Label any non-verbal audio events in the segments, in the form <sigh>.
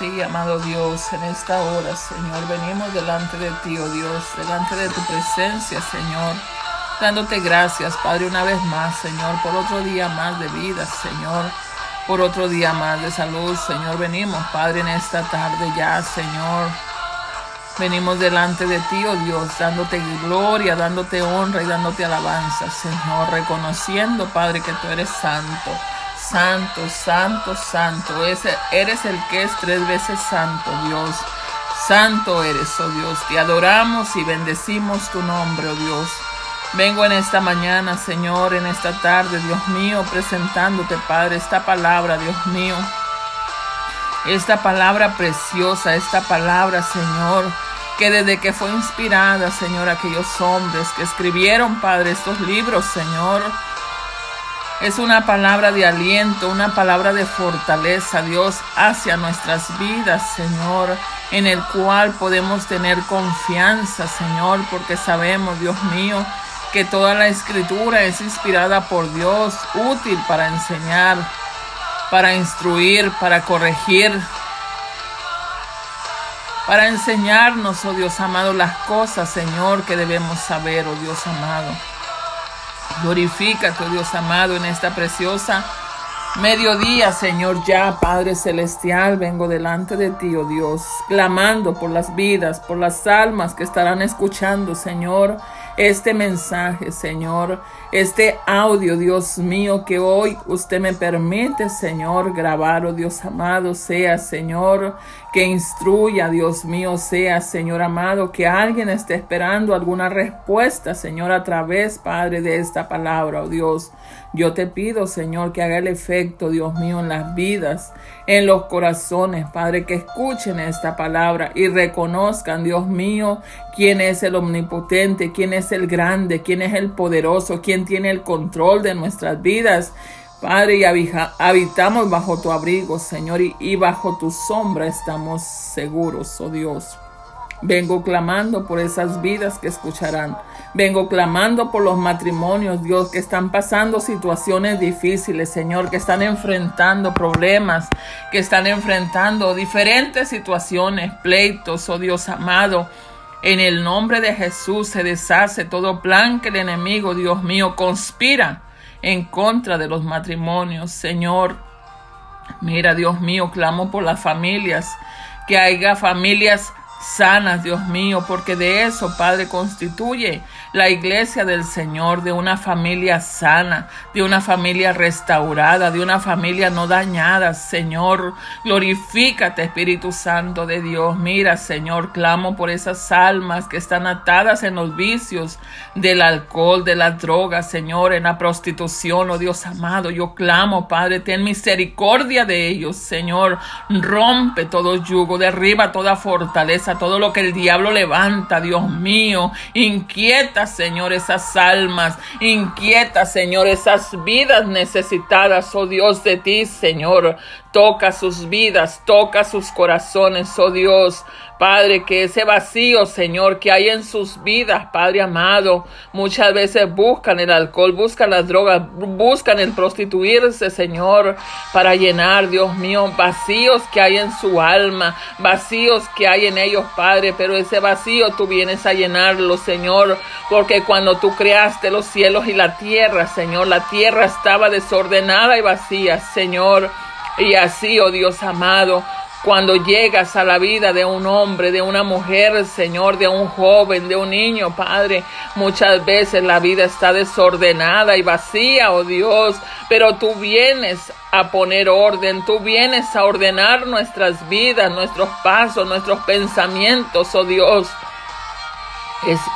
Sí, amado Dios, en esta hora, Señor, venimos delante de ti, oh Dios, delante de tu presencia, Señor, dándote gracias, Padre, una vez más, Señor, por otro día más de vida, Señor, por otro día más de salud, Señor. Venimos, Padre, en esta tarde ya, Señor. Venimos delante de ti, oh Dios, dándote gloria, dándote honra y dándote alabanza, Señor, reconociendo, Padre, que tú eres santo santo, santo, santo. eres el que es tres veces santo, Dios. Santo eres, oh Dios. Te adoramos y bendecimos tu nombre, oh Dios. Vengo en esta mañana, Señor, en esta tarde, Dios mío, presentándote, Padre, esta palabra, Dios mío. Esta palabra preciosa, esta palabra, Señor, que desde que fue inspirada, Señor, aquellos hombres que escribieron, Padre, estos libros, Señor, es una palabra de aliento, una palabra de fortaleza, Dios, hacia nuestras vidas, Señor, en el cual podemos tener confianza, Señor, porque sabemos, Dios mío, que toda la escritura es inspirada por Dios, útil para enseñar, para instruir, para corregir, para enseñarnos, oh Dios amado, las cosas, Señor, que debemos saber, oh Dios amado. Glorifica, tu Dios amado, en esta preciosa mediodía, Señor, ya, Padre Celestial, vengo delante de ti, oh Dios, clamando por las vidas, por las almas que estarán escuchando, Señor, este mensaje, Señor, este audio, Dios mío, que hoy usted me permite, Señor, grabar, oh Dios amado, sea, Señor, que instruya, Dios mío, sea, Señor amado, que alguien esté esperando alguna respuesta, Señor, a través, Padre, de esta palabra, oh Dios. Yo te pido, Señor, que haga el efecto, Dios mío, en las vidas, en los corazones, Padre, que escuchen esta palabra y reconozcan, Dios mío, quién es el omnipotente, quién es el grande, quién es el poderoso, quién tiene el control de nuestras vidas. Padre, y habitamos bajo tu abrigo, Señor, y, y bajo tu sombra estamos seguros, oh Dios. Vengo clamando por esas vidas que escucharán. Vengo clamando por los matrimonios, Dios, que están pasando situaciones difíciles, Señor, que están enfrentando problemas, que están enfrentando diferentes situaciones, pleitos, oh Dios amado. En el nombre de Jesús se deshace todo plan que el enemigo, Dios mío, conspira en contra de los matrimonios, Señor. Mira, Dios mío, clamo por las familias, que haya familias sanas, Dios mío, porque de eso, Padre, constituye la iglesia del Señor, de una familia sana, de una familia restaurada, de una familia no dañada, Señor. Glorifícate, Espíritu Santo de Dios. Mira, Señor, clamo por esas almas que están atadas en los vicios del alcohol, de las drogas, Señor, en la prostitución, oh Dios amado. Yo clamo, Padre, ten misericordia de ellos, Señor. Rompe todo yugo, derriba toda fortaleza, todo lo que el diablo levanta, Dios mío. Inquieta Señor, esas almas. Inquieta, Señor, esas vidas necesitadas, oh Dios, de ti, Señor. Toca sus vidas, toca sus corazones, oh Dios. Padre, que ese vacío, Señor, que hay en sus vidas, Padre amado, muchas veces buscan el alcohol, buscan las drogas, buscan el prostituirse, Señor, para llenar, Dios mío, vacíos que hay en su alma, vacíos que hay en ellos, Padre, pero ese vacío tú vienes a llenarlo, Señor, porque cuando tú creaste los cielos y la tierra, Señor, la tierra estaba desordenada y vacía, Señor. Y así, oh Dios amado, cuando llegas a la vida de un hombre, de una mujer, Señor, de un joven, de un niño, Padre, muchas veces la vida está desordenada y vacía, oh Dios, pero tú vienes a poner orden, tú vienes a ordenar nuestras vidas, nuestros pasos, nuestros pensamientos, oh Dios.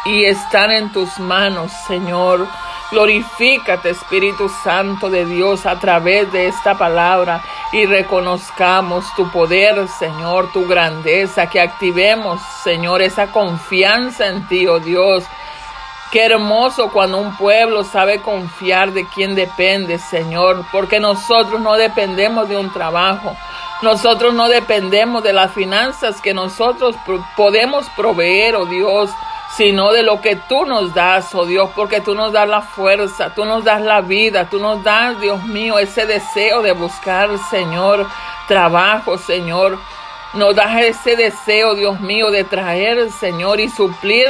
Y están en tus manos, Señor. Glorifícate, Espíritu Santo de Dios, a través de esta palabra y reconozcamos tu poder, Señor, tu grandeza, que activemos, Señor, esa confianza en ti, oh Dios. Qué hermoso cuando un pueblo sabe confiar de quien depende, Señor, porque nosotros no dependemos de un trabajo. Nosotros no dependemos de las finanzas que nosotros podemos proveer, oh Dios sino de lo que tú nos das, oh Dios, porque tú nos das la fuerza, tú nos das la vida, tú nos das, Dios mío, ese deseo de buscar, Señor, trabajo, Señor. Nos das ese deseo, Dios mío, de traer, Señor, y suplir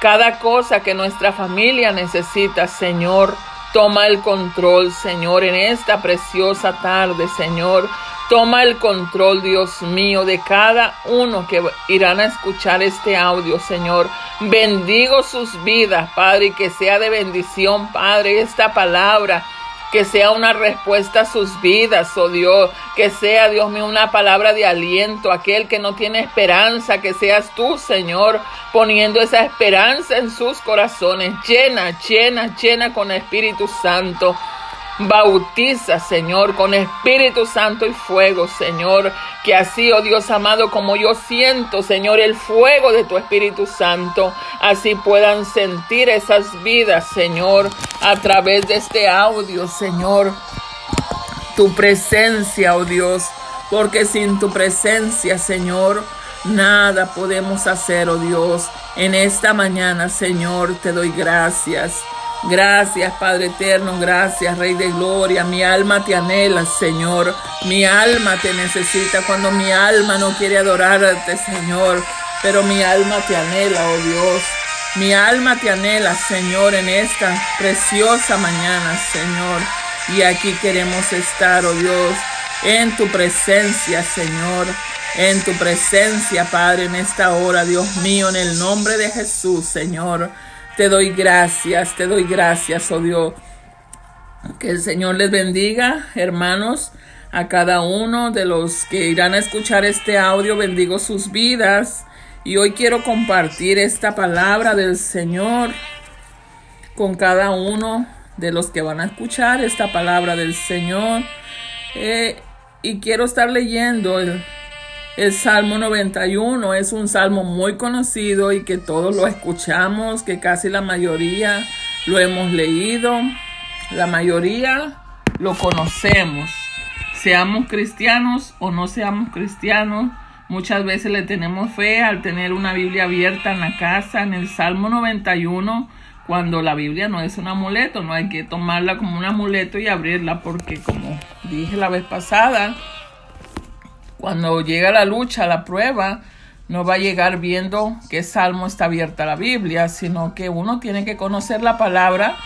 cada cosa que nuestra familia necesita, Señor. Toma el control, Señor, en esta preciosa tarde, Señor. Toma el control, Dios mío, de cada uno que irán a escuchar este audio, Señor. Bendigo sus vidas, Padre, y que sea de bendición, Padre, esta palabra que sea una respuesta a sus vidas, oh Dios, que sea, Dios mío, una palabra de aliento, aquel que no tiene esperanza, que seas tú, Señor, poniendo esa esperanza en sus corazones, llena, llena, llena con Espíritu Santo. Bautiza, Señor, con Espíritu Santo y fuego, Señor. Que así, oh Dios amado, como yo siento, Señor, el fuego de tu Espíritu Santo, así puedan sentir esas vidas, Señor, a través de este audio, Señor. Tu presencia, oh Dios, porque sin tu presencia, Señor, nada podemos hacer, oh Dios. En esta mañana, Señor, te doy gracias. Gracias, Padre eterno, gracias, Rey de Gloria. Mi alma te anhela, Señor. Mi alma te necesita cuando mi alma no quiere adorarte, Señor. Pero mi alma te anhela, oh Dios. Mi alma te anhela, Señor, en esta preciosa mañana, Señor. Y aquí queremos estar, oh Dios, en tu presencia, Señor. En tu presencia, Padre, en esta hora, Dios mío, en el nombre de Jesús, Señor. Te doy gracias, te doy gracias, oh Dios. Que el Señor les bendiga, hermanos, a cada uno de los que irán a escuchar este audio. Bendigo sus vidas. Y hoy quiero compartir esta palabra del Señor con cada uno de los que van a escuchar esta palabra del Señor. Eh, y quiero estar leyendo el el Salmo 91 es un salmo muy conocido y que todos lo escuchamos, que casi la mayoría lo hemos leído, la mayoría lo conocemos. Seamos cristianos o no seamos cristianos, muchas veces le tenemos fe al tener una Biblia abierta en la casa, en el Salmo 91 cuando la Biblia no es un amuleto, no hay que tomarla como un amuleto y abrirla porque como dije la vez pasada, cuando llega la lucha, la prueba, no va a llegar viendo qué salmo está abierta la Biblia, sino que uno tiene que conocer la palabra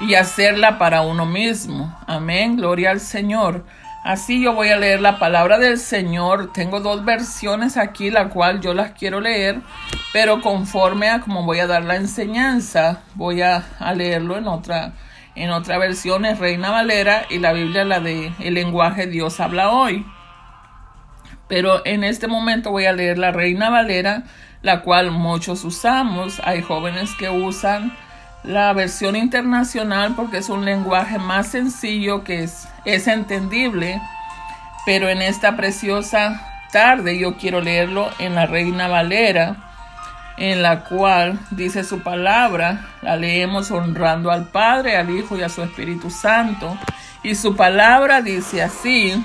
y hacerla para uno mismo. Amén, gloria al Señor. Así yo voy a leer la palabra del Señor. Tengo dos versiones aquí, la cual yo las quiero leer, pero conforme a como voy a dar la enseñanza, voy a, leerlo en otra, en otra versión, es Reina Valera y la Biblia la de el lenguaje Dios habla hoy. Pero en este momento voy a leer la Reina Valera, la cual muchos usamos. Hay jóvenes que usan la versión internacional porque es un lenguaje más sencillo que es, entendible. Pero en esta preciosa tarde yo quiero leerlo en la Reina Valera, en la cual dice su palabra, la leemos honrando al Padre, al Hijo y a su Espíritu Santo. Y su palabra dice así,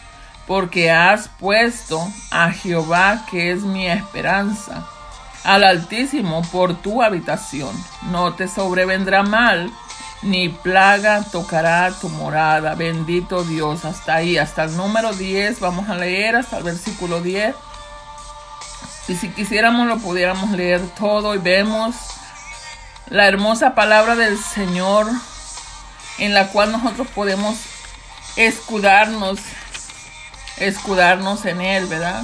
porque has puesto a Jehová, que es mi esperanza, al Altísimo por tu habitación. No te sobrevendrá mal, ni plaga tocará tu morada. Bendito Dios, hasta ahí, hasta el número 10, vamos a leer hasta el versículo 10. Y si quisiéramos lo pudiéramos leer todo y vemos la hermosa palabra del Señor en la cual nosotros podemos escudarnos escudarnos en él, ¿verdad?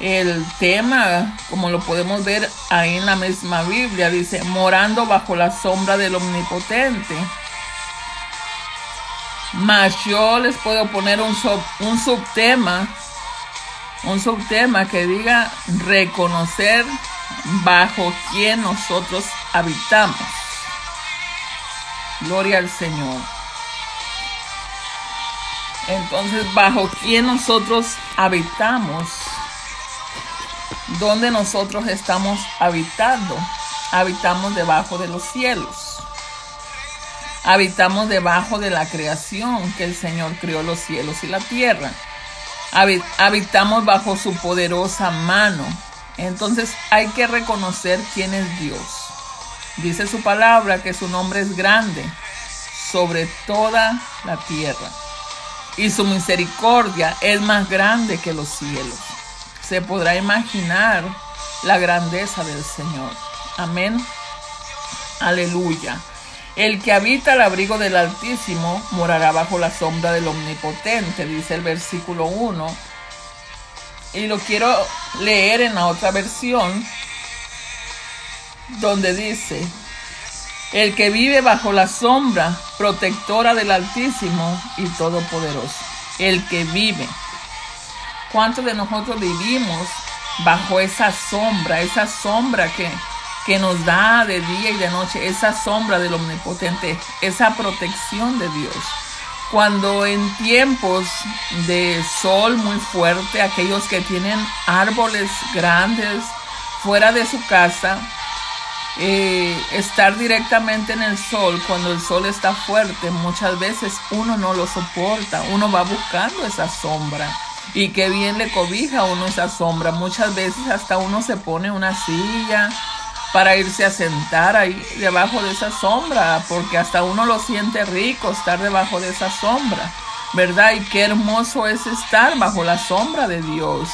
El tema, como lo podemos ver ahí en la misma Biblia, dice, morando bajo la sombra del Omnipotente. Mas yo les puedo poner un, un subtema, un subtema que diga reconocer bajo quién nosotros habitamos. Gloria al Señor. Entonces, bajo quién nosotros habitamos, ¿dónde nosotros estamos habitando? Habitamos debajo de los cielos. Habitamos debajo de la creación que el Señor creó los cielos y la tierra. Habitamos bajo su poderosa mano. Entonces hay que reconocer quién es Dios. Dice su palabra que su nombre es grande sobre toda la tierra. Y su misericordia es más grande que los cielos. Se podrá imaginar la grandeza del Señor. Amén. Aleluya. El que habita al abrigo del Altísimo morará bajo la sombra del Omnipotente, dice el versículo 1. Y lo quiero leer en la otra versión, donde dice, el que vive bajo la sombra protectora del Altísimo y Todopoderoso. El que vive. ¿Cuántos de nosotros vivimos bajo esa sombra, esa sombra que que nos da de día y de noche esa sombra del omnipotente, esa protección de Dios. Cuando en tiempos de sol muy fuerte, aquellos que tienen árboles grandes fuera de su casa, eh, estar directamente en el sol, cuando el sol está fuerte, muchas veces uno no lo soporta, uno va buscando esa sombra. Y qué bien le cobija a uno esa sombra. Muchas veces hasta uno se pone una silla, para irse a sentar ahí debajo de esa sombra, porque hasta uno lo siente rico estar debajo de esa sombra, ¿verdad? Y qué hermoso es estar bajo la sombra de Dios,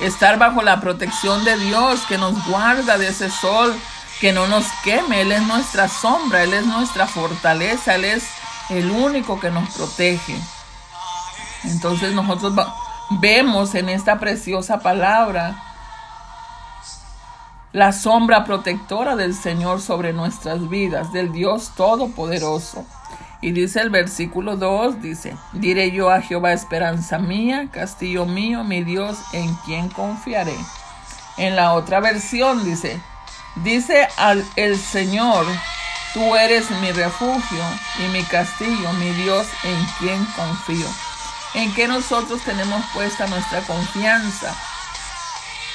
estar bajo la protección de Dios que nos guarda de ese sol, que no nos queme, Él es nuestra sombra, Él es nuestra fortaleza, Él es el único que nos protege. Entonces nosotros vemos en esta preciosa palabra, la sombra protectora del Señor sobre nuestras vidas, del Dios Todopoderoso. Y dice el versículo 2, dice, diré yo a Jehová esperanza mía, castillo mío, mi Dios, en quien confiaré. En la otra versión dice, dice al el Señor, tú eres mi refugio y mi castillo, mi Dios, en quien confío. En que nosotros tenemos puesta nuestra confianza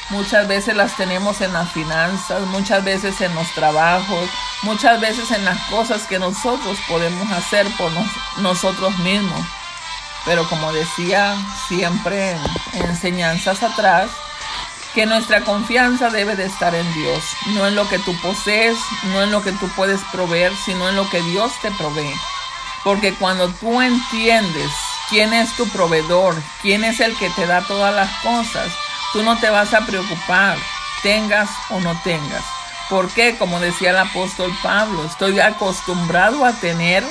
Muchas veces las tenemos en las finanzas, muchas veces en los trabajos, muchas veces en las cosas que nosotros podemos hacer por nosotros mismos. Pero como decía siempre en enseñanzas atrás, que nuestra confianza debe de estar en Dios, no en lo que tú posees, no en lo que tú puedes proveer, sino en lo que Dios te provee. Porque cuando tú entiendes quién es tu proveedor, quién es el que te da todas las cosas, Tú no te vas a preocupar, tengas o no tengas. Porque, como decía el apóstol Pablo, estoy acostumbrado a tener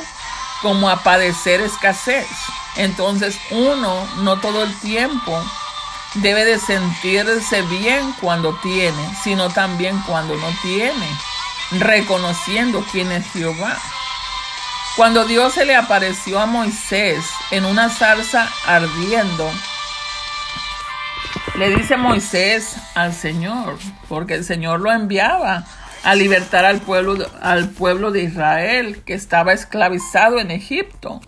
como a padecer escasez. Entonces uno no todo el tiempo debe de sentirse bien cuando tiene, sino también cuando no tiene, reconociendo quién es Jehová. Cuando Dios se le apareció a Moisés en una zarza ardiendo, le dice Moisés al Señor, porque el Señor lo enviaba a libertar al pueblo, al pueblo de Israel que estaba esclavizado en Egipto.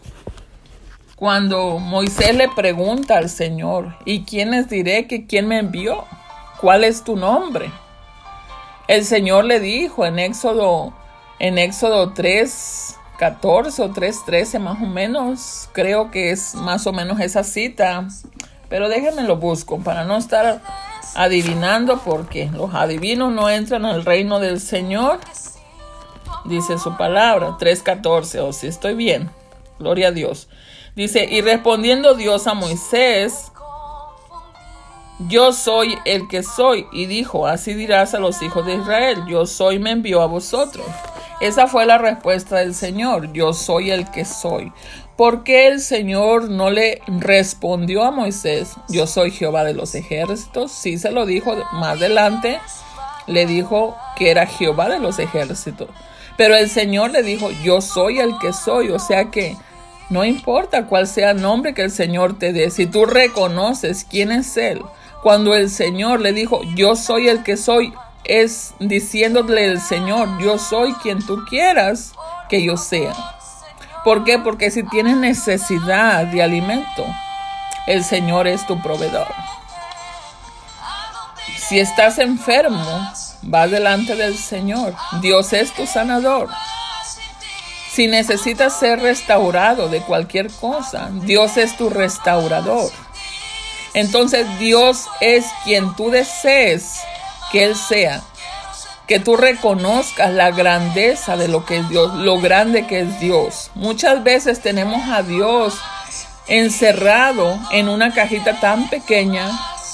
Cuando Moisés le pregunta al Señor, ¿y quién les diré que quién me envió? ¿Cuál es tu nombre? El Señor le dijo en Éxodo, en Éxodo 3, 14 o 3, 13 más o menos, creo que es más o menos esa cita, pero déjenme lo busco para no estar adivinando porque los adivinos no entran al reino del Señor. Dice su palabra, 3.14, o si estoy bien, gloria a Dios. Dice, y respondiendo Dios a Moisés, yo soy el que soy. Y dijo, así dirás a los hijos de Israel, yo soy, me envió a vosotros. Esa fue la respuesta del Señor, yo soy el que soy. ¿Por qué el Señor no le respondió a Moisés, yo soy Jehová de los ejércitos? Sí se lo dijo más adelante, le dijo que era Jehová de los ejércitos. Pero el Señor le dijo, yo soy el que soy. O sea que No importa cuál sea el nombre que el Señor te dé, si tú reconoces quién es Él, cuando el Señor le dijo, yo soy el que soy, es diciéndole el Señor, yo soy quien tú quieras que yo sea. ¿Por qué? Porque si tienes necesidad de alimento, el Señor es tu proveedor. Si estás enfermo, va delante del Señor. Dios es tu sanador. Si necesitas ser restaurado de cualquier cosa, Dios es tu restaurador. Entonces Dios es quien tú desees que Él sea. Que tú reconozcas la grandeza de lo que es Dios, lo grande que es Dios. Muchas veces tenemos a Dios encerrado en una cajita tan pequeña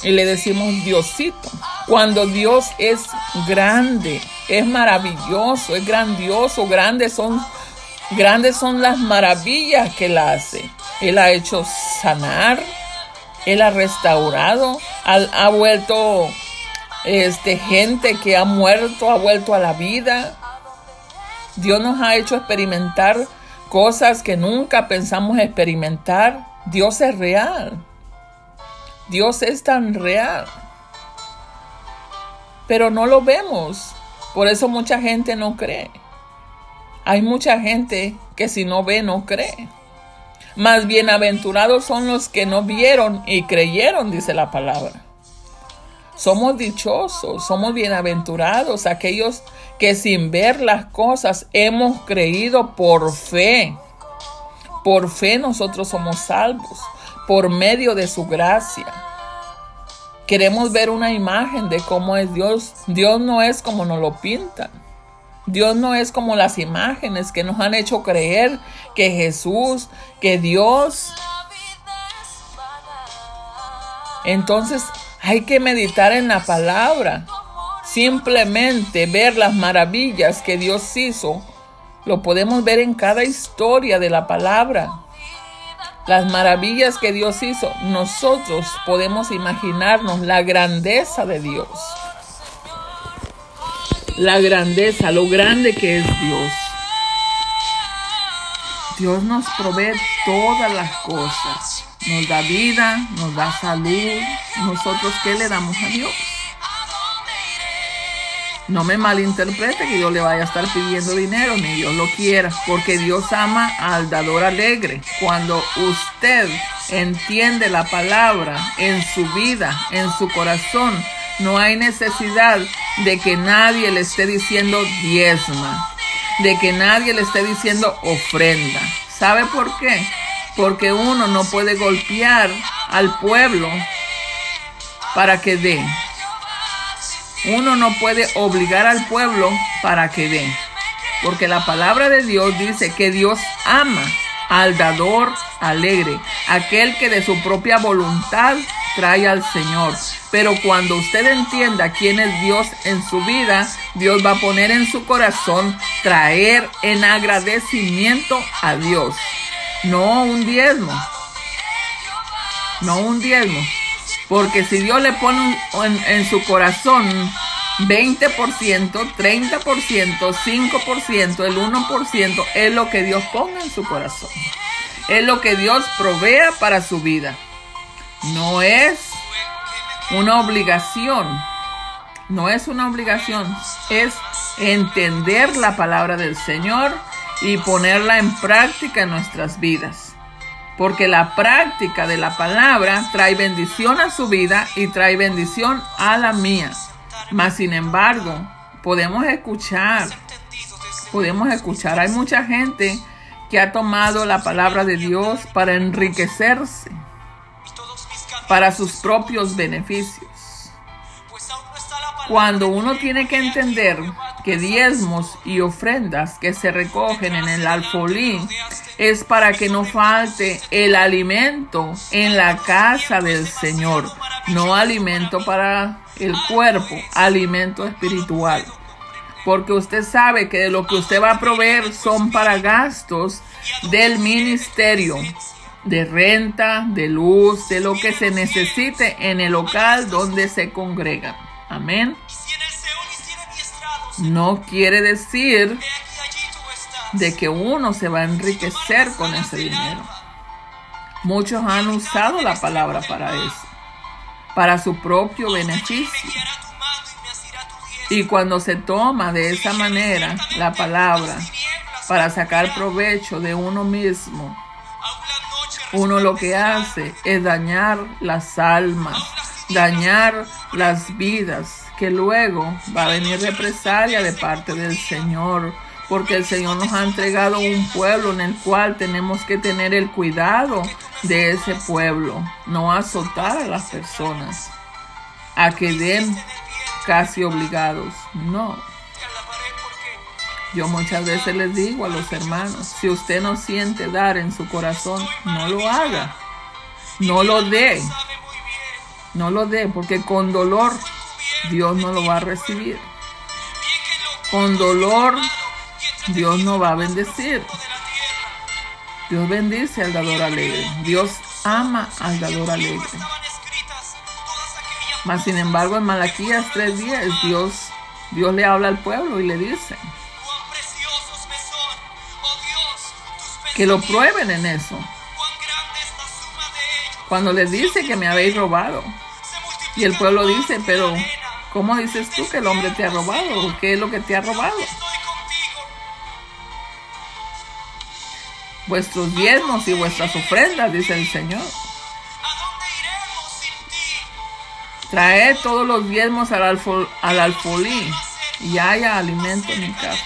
y le decimos Diosito. Cuando Dios es grande, es maravilloso, es grandioso, grandes son, grandes son las maravillas que Él hace. Él ha hecho sanar, Él ha restaurado, ha, vuelto este, gente que ha muerto, ha vuelto a la vida. Dios nos ha hecho experimentar cosas que nunca pensamos experimentar. Dios es real. Dios es tan real. Pero no lo vemos. Por eso mucha gente no cree. Hay mucha gente que si no ve, no cree. Más bienaventurados son los que no vieron y creyeron, dice la palabra. Somos dichosos, somos bienaventurados, aquellos que sin ver las cosas hemos creído por fe. Por fe nosotros somos salvos por medio de su gracia. Queremos ver una imagen de cómo es Dios. Dios no es como nos lo pintan. Dios no es como las imágenes que nos han hecho creer que Jesús, que Dios. Entonces hay que meditar en la palabra. Simplemente ver las maravillas que Dios hizo. Lo podemos ver en cada historia de la palabra las maravillas que Dios hizo, nosotros podemos imaginarnos la grandeza de Dios. La grandeza, lo grande que es Dios. Dios nos provee todas las cosas. Nos da vida, nos da salud. Nosotros, ¿qué le damos a Dios? No me malinterprete que yo le vaya a estar pidiendo dinero, ni Dios lo quiera, porque Dios ama al dador alegre. Cuando usted entiende la palabra en su vida, en su corazón, no hay necesidad de que nadie le esté diciendo diezma, de que nadie le esté diciendo ofrenda. ¿Sabe por qué? Porque uno no puede golpear al pueblo para que dé. Uno no puede obligar al pueblo para que dé. Porque la palabra de Dios dice que Dios ama al dador alegre, aquel que de su propia voluntad trae al Señor. Pero cuando usted entienda quién es Dios en su vida, Dios va a poner en su corazón traer en agradecimiento a Dios. No un diezmo. No un diezmo. Porque si Dios le pone en, su corazón 20%, 30%, 5%, el 1% es lo que Dios ponga en su corazón. Es lo que Dios provea para su vida. No es una obligación. No es una obligación. Es entender la palabra del Señor y ponerla en práctica en nuestras vidas porque la práctica de la palabra trae bendición a su vida y trae bendición a la mía. Mas, sin embargo, podemos escuchar, podemos escuchar. Hay mucha gente que ha tomado la palabra de Dios para enriquecerse, para sus propios beneficios. Cuando uno tiene que entender que diezmos y ofrendas que se recogen en el alfolí es para que no falte el alimento en la casa del Señor, no alimento para el cuerpo, alimento espiritual. Porque usted sabe que lo que usted va a proveer son para gastos del ministerio, de renta, de luz, de lo que se necesite en el local donde se congrega. Amén. No quiere decir de que uno se va a enriquecer con ese dinero. Muchos han usado la palabra para eso, para su propio beneficio. Y cuando se toma de esa manera la palabra para sacar provecho de uno mismo, uno lo que hace es dañar las almas, dañar las vidas, que luego va a venir represalia de parte del Señor, porque el Señor nos ha entregado un pueblo en el cual tenemos que tener el cuidado de ese pueblo, no azotar a las personas, a que den casi obligados, no. Yo muchas veces les digo a los hermanos, si usted no siente dar en su corazón, no lo haga, no lo dé, no lo dé, porque con dolor Dios no lo va a recibir. Con dolor Dios no va a bendecir. Dios bendice al dador alegre. Dios ama al dador alegre. Mas sin embargo en Malaquías 3:10 Dios, Dios le habla al pueblo y le dice que lo prueben en eso. Cuando les dice que me habéis robado. Y el pueblo dice, pero ¿cómo dices tú que el hombre te ha robado? ¿Qué es lo que te ha robado? Vuestros diezmos y vuestras ofrendas, dice el Señor. Traed todos los diezmos al, al alfolí y haya alimento en mi casa.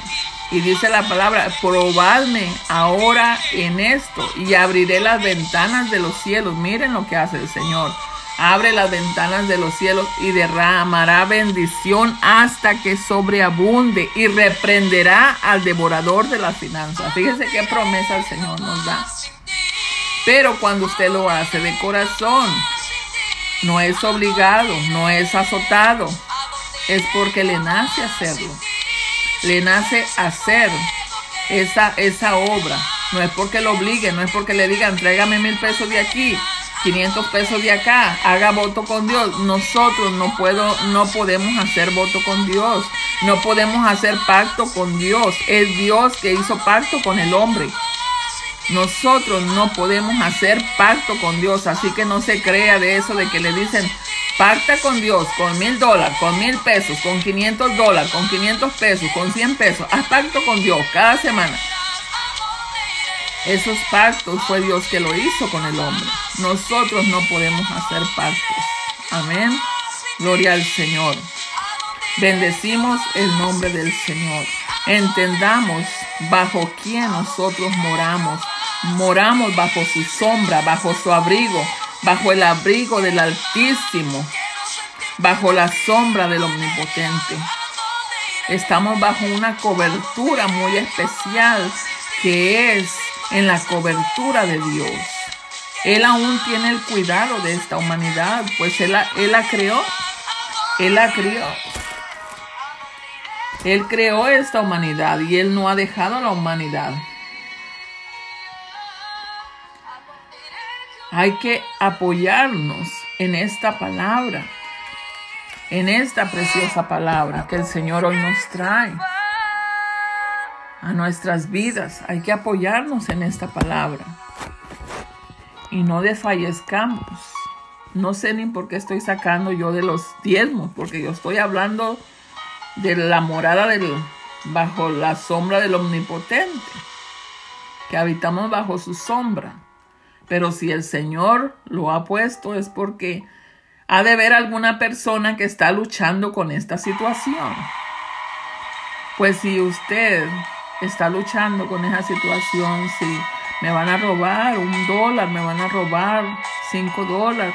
Y dice la palabra, probadme ahora en esto y abriré las ventanas de los cielos. Miren lo que hace el Señor. Abre las ventanas de los cielos y derramará bendición hasta que sobreabunde y reprenderá al devorador de las finanzas. Fíjense qué promesa el Señor nos da. Pero cuando usted lo hace de corazón, no es obligado, no es azotado, es porque le nace hacerlo. Le nace hacer esa, esa obra. No es porque lo obligue, no es porque le digan, tráigame mil pesos de aquí, 500 pesos de acá, haga voto con Dios. Nosotros no puedo, no podemos hacer voto con Dios. No podemos hacer pacto con Dios. Es Dios que hizo pacto con el hombre. Nosotros no podemos hacer pacto con Dios, así que no se crea de eso de que le dicen, pacta con Dios con mil dólares, con mil pesos, con 500 dólares, con 500 pesos, con 100 pesos. Haz pacto con Dios cada semana. Esos pactos fue Dios que lo hizo con el hombre. Nosotros no podemos hacer pactos. Amén. Gloria al Señor. Bendecimos el nombre del Señor. Entendamos bajo quién nosotros moramos. Moramos bajo su sombra, bajo su abrigo, bajo el abrigo del Altísimo, bajo la sombra del Omnipotente. Estamos bajo una cobertura muy especial que es en la cobertura de Dios. Él aún tiene el cuidado de esta humanidad, pues Él, él la creó. Él la crió. Él creó esta humanidad y Él no ha dejado a la humanidad. Hay que apoyarnos en esta palabra, en esta preciosa palabra que el Señor hoy nos trae a nuestras vidas. Hay que apoyarnos en esta palabra y no desfallezcamos. No sé ni por qué estoy sacando yo de los diezmos, porque yo estoy hablando de la morada del, bajo la sombra del omnipotente, que habitamos bajo su sombra. Pero si el Señor lo ha puesto es porque ha de ver alguna persona que está luchando con esta situación. Pues si usted está luchando con esa situación, si me van a robar un dólar, me van a robar cinco dólares,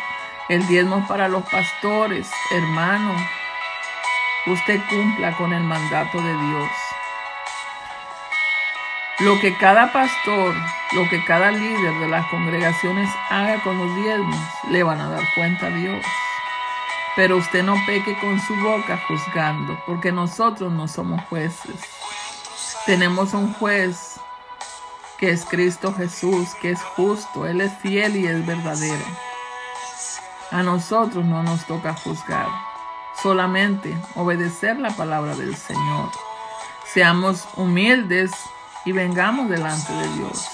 el diezmo para los pastores, hermano, usted cumpla con el mandato de Dios. Lo que cada pastor, lo que cada líder de las congregaciones haga con los diezmos, le van a dar cuenta a Dios. Pero usted no peque con su boca juzgando, porque nosotros no somos jueces. Tenemos un juez que es Cristo Jesús, que es justo, Él es fiel y es verdadero. A nosotros no nos toca juzgar, solamente obedecer la palabra del Señor. Seamos humildes y vengamos delante de Dios.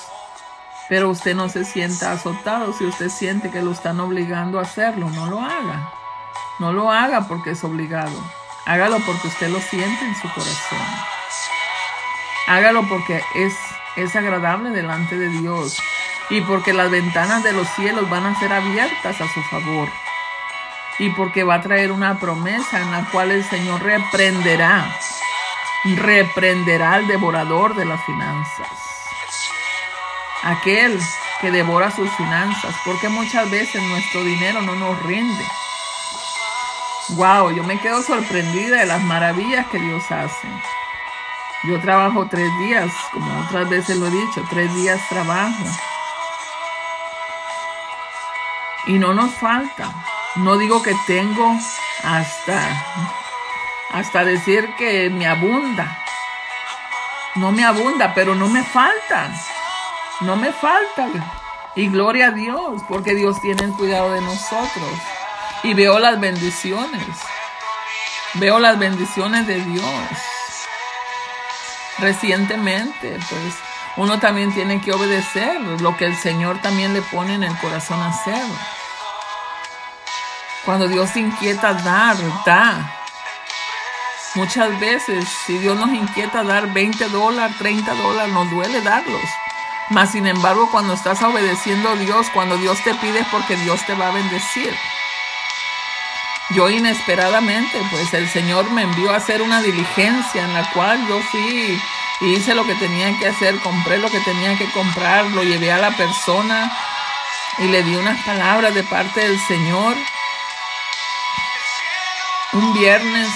Pero usted no se sienta azotado si usted siente que lo están obligando a hacerlo. No lo haga. No lo haga porque es obligado. Hágalo porque usted lo siente en su corazón. Hágalo porque es, es agradable delante de Dios y porque las ventanas de los cielos van a ser abiertas a su favor y porque va a traer una promesa en la cual el Señor reprenderá, reprenderá al devorador de las finanzas aquel que devora sus finanzas, porque muchas veces nuestro dinero no nos rinde. Wow, yo me quedo sorprendida de las maravillas que Dios hace. Yo trabajo tres días, como otras veces lo he dicho, tres días trabajo. Y no nos falta. No digo que tengo hasta, hasta decir que me abunda. No me abunda, pero no me falta. No me falta. Y gloria a Dios, porque Dios tiene el cuidado de nosotros. Y veo las bendiciones. Veo las bendiciones de Dios. Recientemente, pues uno también tiene que obedecer lo que el Señor también le pone en el corazón a hacer. Cuando Dios inquieta dar, da. Muchas veces, si Dios nos inquieta dar 20 dólares, 30 dólares, nos duele darlos. Mas sin embargo, cuando estás obedeciendo a Dios, cuando Dios te pide, porque Dios te va a bendecir. Yo inesperadamente, pues el Señor me envió a hacer una diligencia en la cual yo fui y hice lo que tenía que hacer, compré lo que tenía que comprar, lo llevé a la persona y le di unas palabras de parte del Señor. Un viernes,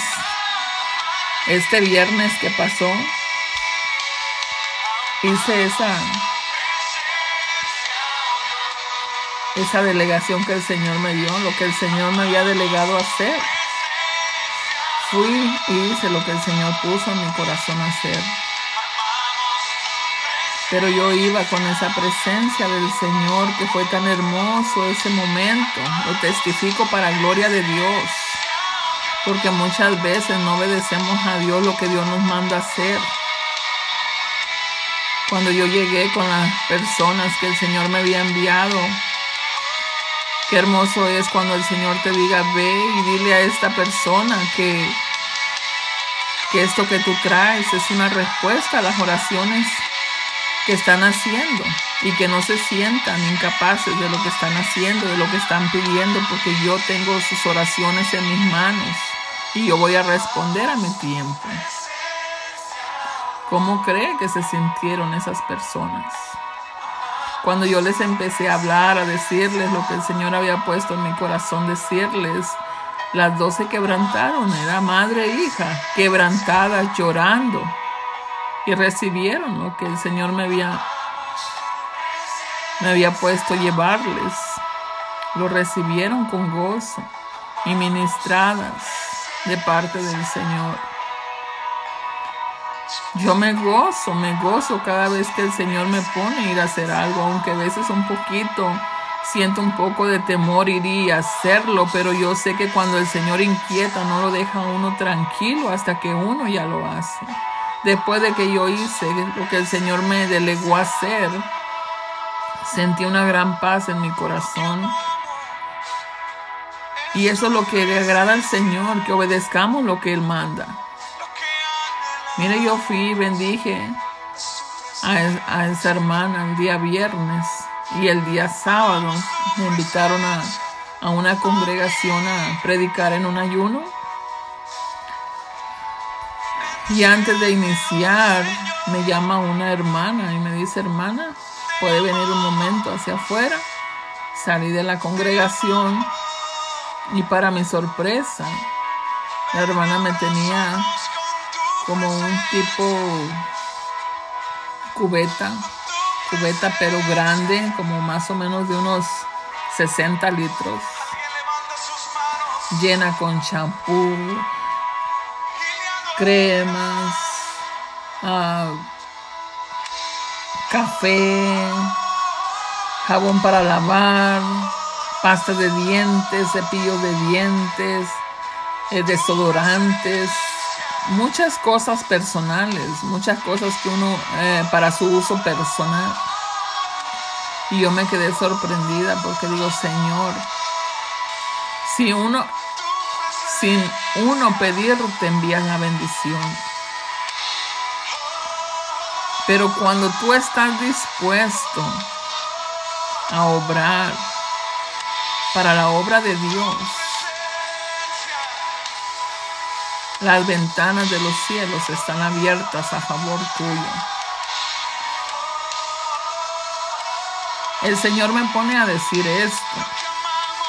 este viernes que pasó, hice esa esa delegación que el Señor me dio, lo que el Señor me había delegado a hacer. Fui y hice lo que el Señor puso en mi corazón a hacer. Pero yo iba con esa presencia del Señor que fue tan hermoso ese momento. Lo testifico para gloria de Dios. Porque muchas veces no obedecemos a Dios lo que Dios nos manda hacer. Cuando yo llegué con las personas que el Señor me había enviado, Qué hermoso es cuando el Señor te diga, ve y dile a esta persona que, que esto que tú traes es una respuesta a las oraciones que están haciendo y que no se sientan incapaces de lo que están haciendo, de lo que están pidiendo, porque yo tengo sus oraciones en mis manos y yo voy a responder a mi tiempo. ¿Cómo cree que se sintieron esas personas? Cuando yo les empecé a hablar, a decirles lo que el Señor había puesto en mi corazón, decirles, las dos se quebrantaron, era madre e hija, quebrantadas, llorando, y recibieron lo que el Señor me había, me había puesto llevarles. Lo recibieron con gozo y ministradas de parte del Señor. Yo me gozo, me gozo cada vez que el Señor me pone a ir a hacer algo, aunque a veces un poquito siento un poco de temor iría a hacerlo, pero yo sé que cuando el Señor inquieta no lo deja uno tranquilo hasta que uno ya lo hace. Después de que yo hice lo que el Señor me delegó a hacer, sentí una gran paz en mi corazón. Y eso es lo que le agrada al Señor, que obedezcamos lo que Él manda. Mire, yo fui y bendije a, esa hermana el día viernes y el día sábado me invitaron a, a una congregación a predicar en un ayuno. Y antes de iniciar, me llama una hermana y me dice, hermana, puede venir un momento hacia afuera. Salí de la congregación y para mi sorpresa, la hermana me tenía como un tipo cubeta, cubeta pero grande, como más o menos de unos 60 litros, llena con champú, cremas, ah, café, jabón para lavar, pasta de dientes, cepillo de dientes, eh, desodorantes, muchas cosas personales, muchas cosas que uno, eh, para su uso personal. Y yo me quedé sorprendida porque digo, Señor, si uno, sin uno pedir, te envían la bendición. Pero cuando tú estás dispuesto a obrar para la obra de Dios, las ventanas de los cielos están abiertas a favor tuyo. El Señor me pone a decir esto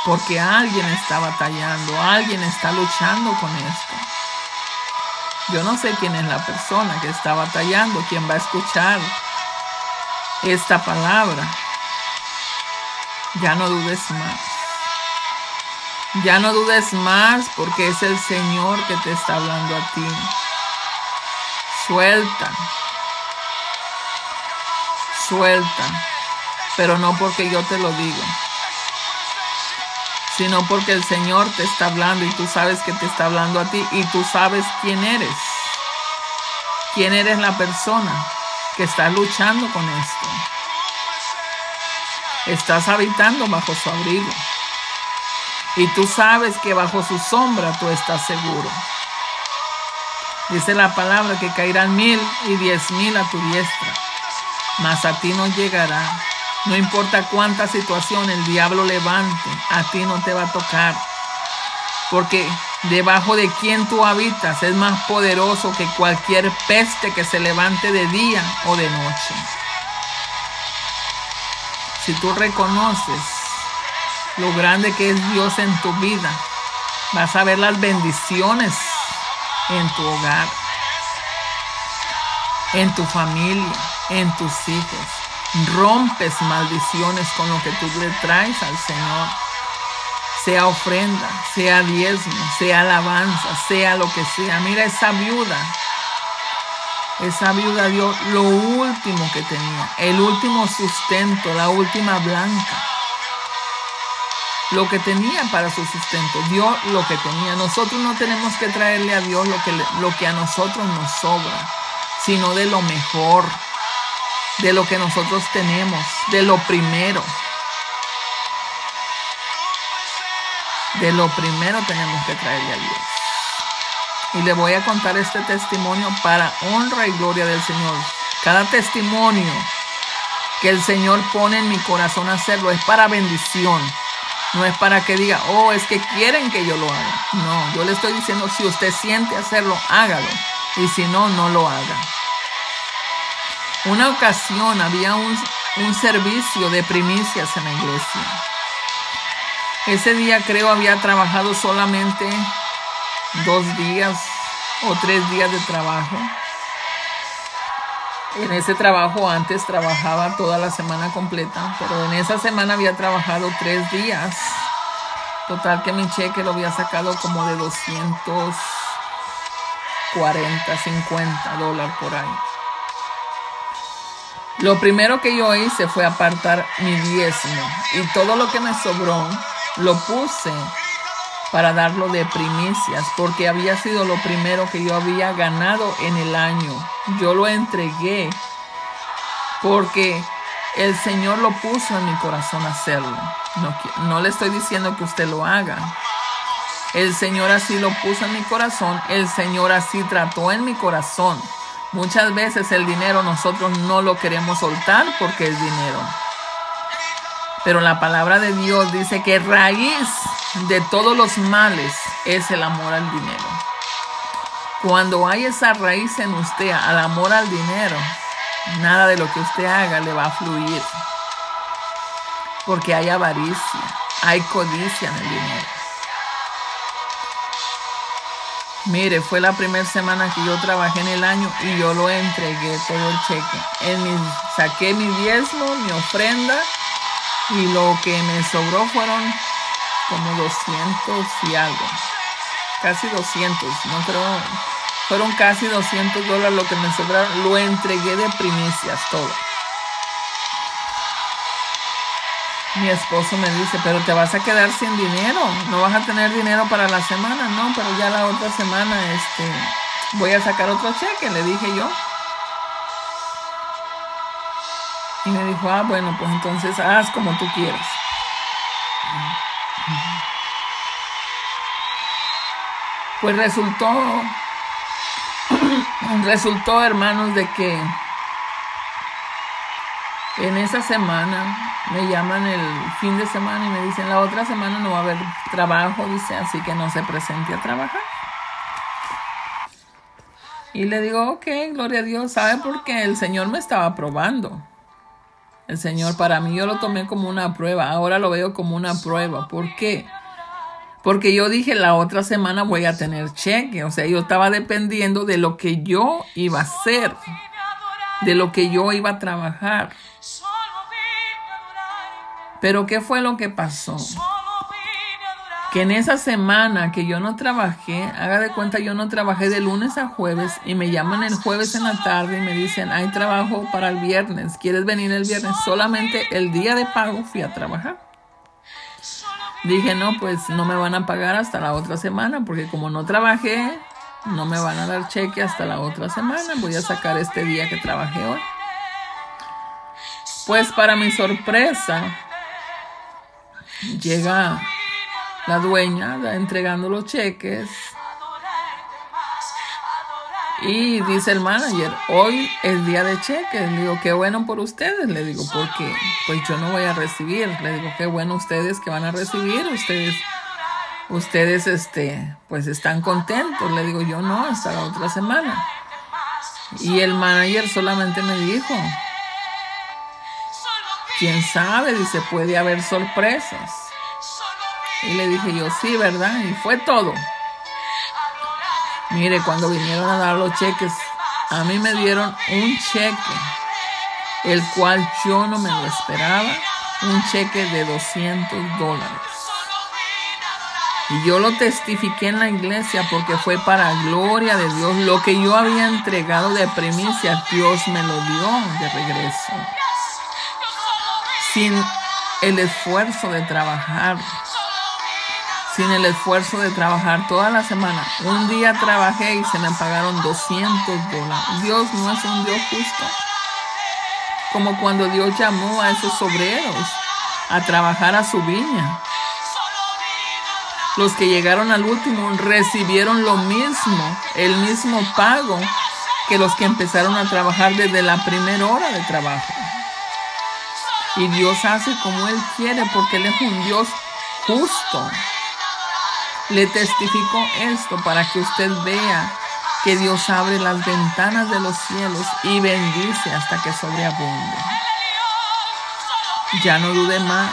porque alguien está batallando, alguien está luchando con esto. Yo no sé quién es la persona que está batallando, quién va a escuchar esta palabra. Ya no dudes más. Ya no dudes más porque es el Señor que te está hablando a ti. Suelta. Suelta. Pero no porque yo te lo digo sino porque el Señor te está hablando y tú sabes que te está hablando a ti y tú sabes quién eres. Quién eres la persona que está luchando con esto. Estás habitando bajo su abrigo. Y tú sabes que bajo su sombra tú estás seguro. Dice la palabra que caerán mil y diez mil a tu diestra, mas a ti no llegará no importa cuánta situación el diablo levante, a ti no te va a tocar. Porque debajo de quien tú habitas es más poderoso que cualquier peste que se levante de día o de noche. Si tú reconoces lo grande que es Dios en tu vida, vas a ver las bendiciones en tu hogar, en tu familia, en tus hijos rompes maldiciones con lo que tú le traes al Señor. Sea ofrenda, sea diezmo, sea alabanza, sea lo que sea. Mira esa viuda. Esa viuda dio lo último que tenía, el último sustento, la última blanca. Lo que tenía para su sustento, dio lo que tenía. Nosotros no tenemos que traerle a Dios lo que, lo que a nosotros nos sobra, sino de lo mejor de lo que nosotros tenemos, de lo primero. De lo primero tenemos que traerle a Dios. Y le voy a contar este testimonio para honra y gloria del Señor. Cada testimonio que el Señor pone en mi corazón hacerlo es para bendición. No es para que diga, oh, es que quieren que yo lo haga. No, yo le estoy diciendo, si usted siente hacerlo, hágalo. Y si no, no lo haga. Una ocasión había un, servicio de primicias en la iglesia. Ese día creo había trabajado solamente dos días o tres días de trabajo. En ese trabajo antes trabajaba toda la semana completa, pero en esa semana había trabajado tres días. Total que mi cheque lo había sacado como de 240, 50 dólares por ahí. Lo primero que yo hice fue apartar mi diezmo y todo lo que me sobró lo puse para darlo de primicias porque había sido lo primero que yo había ganado en el año. Yo lo entregué porque el Señor lo puso en mi corazón hacerlo. No, le estoy diciendo que usted lo haga. El Señor así lo puso en mi corazón. El Señor así trató en mi corazón. Muchas veces el dinero nosotros no lo queremos soltar porque es dinero. Pero la palabra de Dios dice que raíz de todos los males es el amor al dinero. Cuando hay esa raíz en usted al amor al dinero, nada de lo que usted haga le va a fluir. Porque hay avaricia, hay codicia en el dinero. Mire, fue la primera semana que yo trabajé en el año y yo lo entregué todo el cheque. Saqué mi diezmo, mi ofrenda y lo que me sobró fueron como 200 y algo. Casi 200, no creo. Fueron casi 200 dólares lo que me sobraron. Lo entregué de primicias todo. mi esposo me dice, pero te vas a quedar sin dinero, no vas a tener dinero para la semana, no, pero ya la otra semana este, voy a sacar otro cheque, le dije yo. Y me dijo, ah, bueno, pues entonces haz como tú quieras. Pues resultó, <clears throat> resultó, hermanos, de que en esa semana me llaman el fin de semana y me dicen, la otra semana no va a haber trabajo, dice, así que no se presente a trabajar. Y le digo, ok, gloria a Dios, ¿sabe por qué? El Señor me estaba probando. El Señor para mí yo lo tomé como una prueba, ahora lo veo como una prueba. ¿Por qué? Porque yo dije la otra semana voy a tener cheque, o sea, yo estaba dependiendo de lo que yo iba a hacer, de lo que yo iba a trabajar. Pero ¿qué fue lo que pasó? Que en esa semana que yo no trabajé, haga de cuenta, yo no trabajé de lunes a jueves y me llaman el jueves en la tarde y me dicen, hay trabajo para el viernes, ¿quieres venir el viernes? Solamente el día de pago fui a trabajar. Dije, no, pues no me van a pagar hasta la otra semana, porque como no trabajé, no me van a dar cheque hasta la otra semana. Voy a sacar este día que trabajé hoy. Pues para mi sorpresa, llega la dueña entregando los cheques. Y dice el manager, hoy es día de cheques. Le digo, qué bueno por ustedes. Le digo, porque pues yo no voy a recibir. Le digo, qué bueno ustedes que van a recibir. Ustedes, ustedes, este, pues están contentos. Le digo, yo no, hasta la otra semana. Y el manager solamente me dijo, quién sabe, dice, puede haber sorpresas. Y le dije yo, sí, ¿verdad? Y fue todo. Mire, cuando vinieron a dar los cheques, a mí me dieron un cheque, el cual yo no me lo esperaba, un cheque de 200 dólares. Y yo lo testifiqué en la iglesia porque fue para gloria de Dios. Lo que yo había entregado de primicia, Dios me lo dio de regreso. Sin el esfuerzo de trabajar, sin el esfuerzo de trabajar toda la semana. Un día trabajé y se me pagaron 200 dólares. Dios no es un Dios justo. Como cuando Dios llamó a esos obreros a trabajar a su viña. Los que llegaron al último recibieron lo mismo, el mismo pago que los que empezaron a trabajar desde la primera hora de trabajo. Y Dios hace como Él quiere porque Él es un Dios justo. Le testifico esto para que usted vea que Dios abre las ventanas de los cielos y bendice hasta que sobreabunde. Ya no dude más,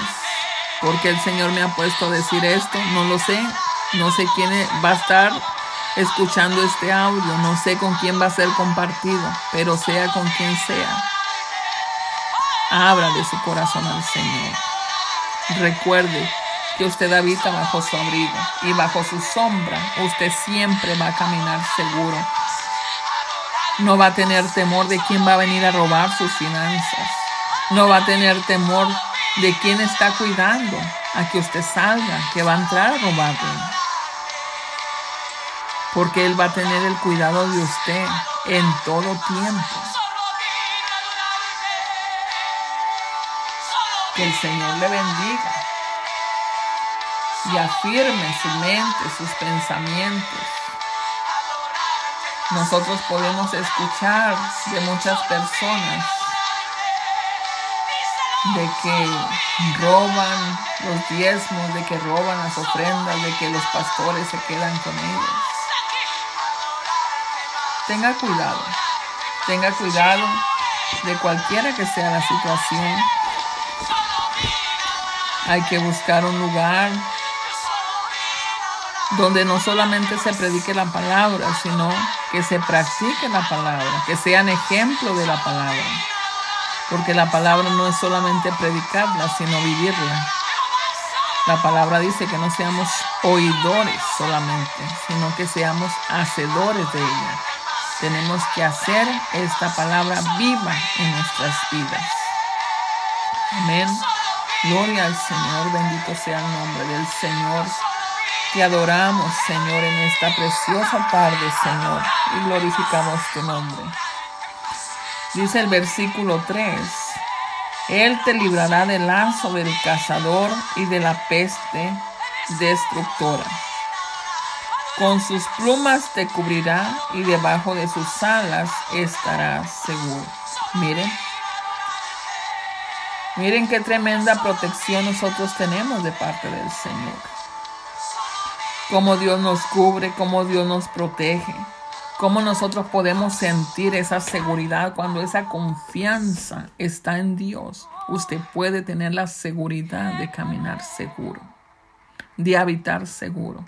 porque el Señor me ha puesto a decir esto, no lo sé, no sé quién va a estar escuchando este audio, no sé con quién va a ser compartido, pero sea con quien sea, abra de su corazón al Señor. Recuerde que usted habita bajo su abrigo y bajo su sombra usted siempre va a caminar seguro. No va a tener temor de quién va a venir a robar sus finanzas. No va a tener temor de quién está cuidando a que usted salga, que va a entrar a robarle. Porque Él va a tener el cuidado de usted en todo tiempo. Que el Señor le bendiga y afirme su mente, sus pensamientos. Nosotros podemos escuchar de muchas personas de que roban los diezmos, de que roban las ofrendas, de que los pastores se quedan con ellos. Tenga cuidado, tenga cuidado de cualquiera que sea la situación. Hay que buscar un lugar donde no solamente se predique la palabra, sino que se practique la palabra, que sean ejemplo de la palabra. Porque la palabra no es solamente predicarla, sino vivirla. La palabra dice que no seamos oidores solamente, sino que seamos hacedores de ella. Tenemos que hacer esta palabra viva en nuestras vidas. Amén. Gloria al Señor, bendito sea el nombre del Señor. Te adoramos, Señor, en esta preciosa tarde, Señor, y glorificamos tu nombre. Dice el versículo 3, Él te librará del lazo del cazador y de la peste destructora. Con sus plumas te cubrirá y debajo de sus alas estarás seguro. Miren, miren qué tremenda protección nosotros tenemos de parte del Señor. Cómo Dios nos cubre, cómo Dios nos protege cómo nosotros podemos sentir esa seguridad cuando esa confianza está en Dios. Usted puede tener la seguridad de caminar seguro, de habitar seguro,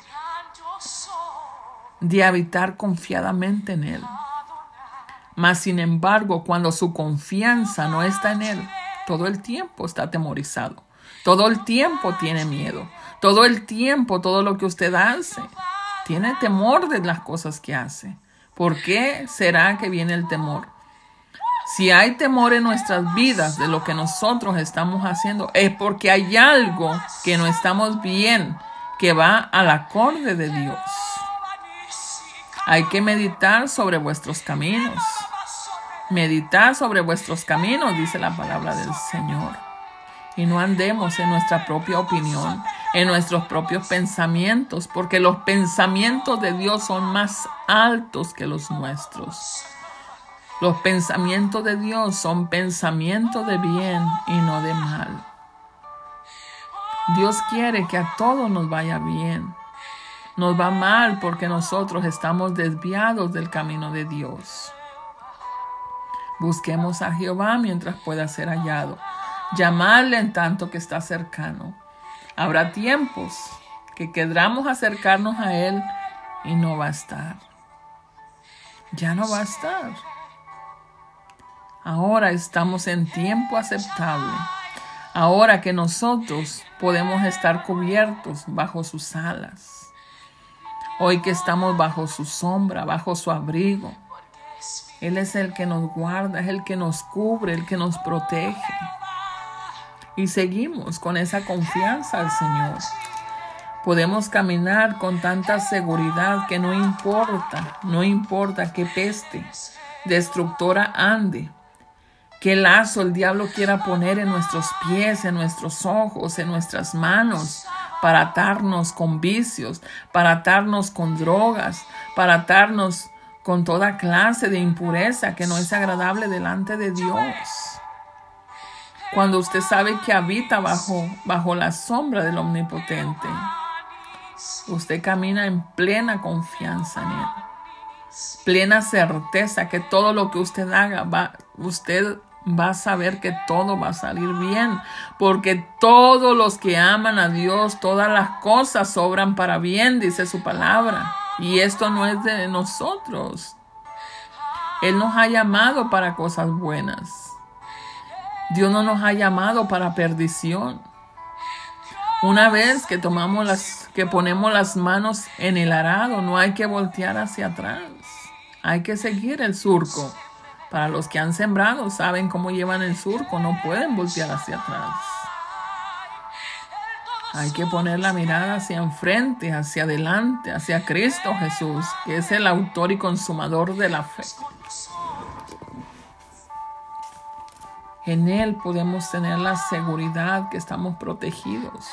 de habitar confiadamente en Él. Mas, sin embargo, cuando su confianza no está en Él, todo el tiempo está atemorizado, todo el tiempo tiene miedo, todo el tiempo, todo lo que usted hace, tiene temor de las cosas que hace. ¿Por qué será que viene el temor? Si hay temor en nuestras vidas de lo que nosotros estamos haciendo, es porque hay algo que no estamos bien, que va al acorde de Dios. Hay que meditar sobre vuestros caminos. Meditar sobre vuestros caminos, dice la palabra del Señor. Y no andemos en nuestra propia opinión, en nuestros propios pensamientos, porque los pensamientos de Dios son más altos que los nuestros. Los pensamientos de Dios son pensamientos de bien y no de mal. Dios quiere que a todos nos vaya bien. Nos va mal porque nosotros estamos desviados del camino de Dios. Busquemos a Jehová mientras pueda ser hallado. Llamarle en tanto que está cercano. Habrá tiempos que querramos acercarnos a Él y no va a estar. Ya no va a estar. Ahora estamos en tiempo aceptable. Ahora que nosotros podemos estar cubiertos bajo sus alas. Hoy que estamos bajo su sombra, bajo su abrigo. Él es el que nos guarda, es el que nos cubre, el que nos protege y seguimos con esa confianza al Señor. Podemos caminar con tanta seguridad que no importa, no importa qué peste destructora ande, qué lazo el diablo quiera poner en nuestros pies, en nuestros ojos, en nuestras manos, para atarnos con vicios, para atarnos con drogas, para atarnos con toda clase de impureza que no es agradable delante de Dios. Cuando usted sabe que habita bajo, bajo la sombra del Omnipotente, usted camina en plena confianza en Él. Plena certeza que todo lo que usted haga, va, usted va a saber que todo va a salir bien, porque todos los que aman a Dios, todas las cosas sobran para bien, dice su palabra. Y esto no es de nosotros. Él nos ha llamado para cosas buenas. Dios no nos ha llamado para perdición. Una vez que tomamos las, que ponemos las manos en el arado, no hay que voltear hacia atrás. Hay que seguir el surco. Para los que han sembrado, saben cómo llevan el surco, no pueden voltear hacia atrás. Hay que poner la mirada hacia enfrente, hacia adelante, hacia Cristo Jesús, que es el autor y consumador de la fe. En Él podemos tener la seguridad que estamos protegidos,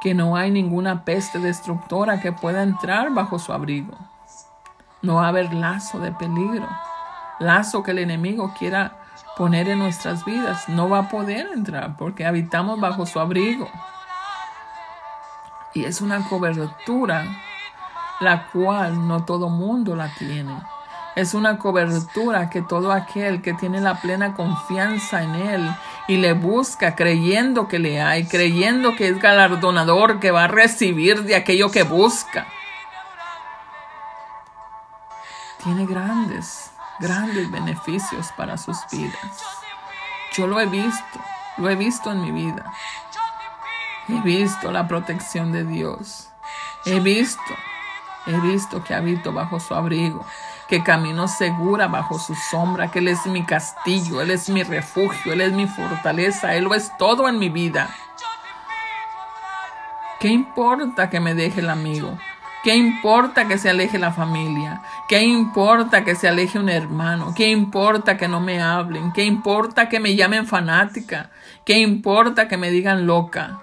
que no hay ninguna peste destructora que pueda entrar bajo su abrigo. No va a haber lazo de peligro, lazo que el enemigo quiera poner en nuestras vidas. No va a poder entrar porque habitamos bajo su abrigo. Y es una cobertura la cual no todo mundo la tiene. Es una cobertura que todo aquel que tiene la plena confianza en Él y le busca creyendo que le hay, creyendo que es galardonador, que va a recibir de aquello que busca. Tiene grandes, grandes beneficios para sus vidas. Yo lo he visto, lo he visto en mi vida. He visto la protección de Dios. He visto, he visto que habito bajo su abrigo que camino segura bajo su sombra, que Él es mi castillo, Él es mi refugio, Él es mi fortaleza, Él lo es todo en mi vida. ¿Qué importa que me deje el amigo? ¿Qué importa que se aleje la familia? ¿Qué importa que se aleje un hermano? ¿Qué importa que no me hablen? ¿Qué importa que me llamen fanática? ¿Qué importa que me digan loca?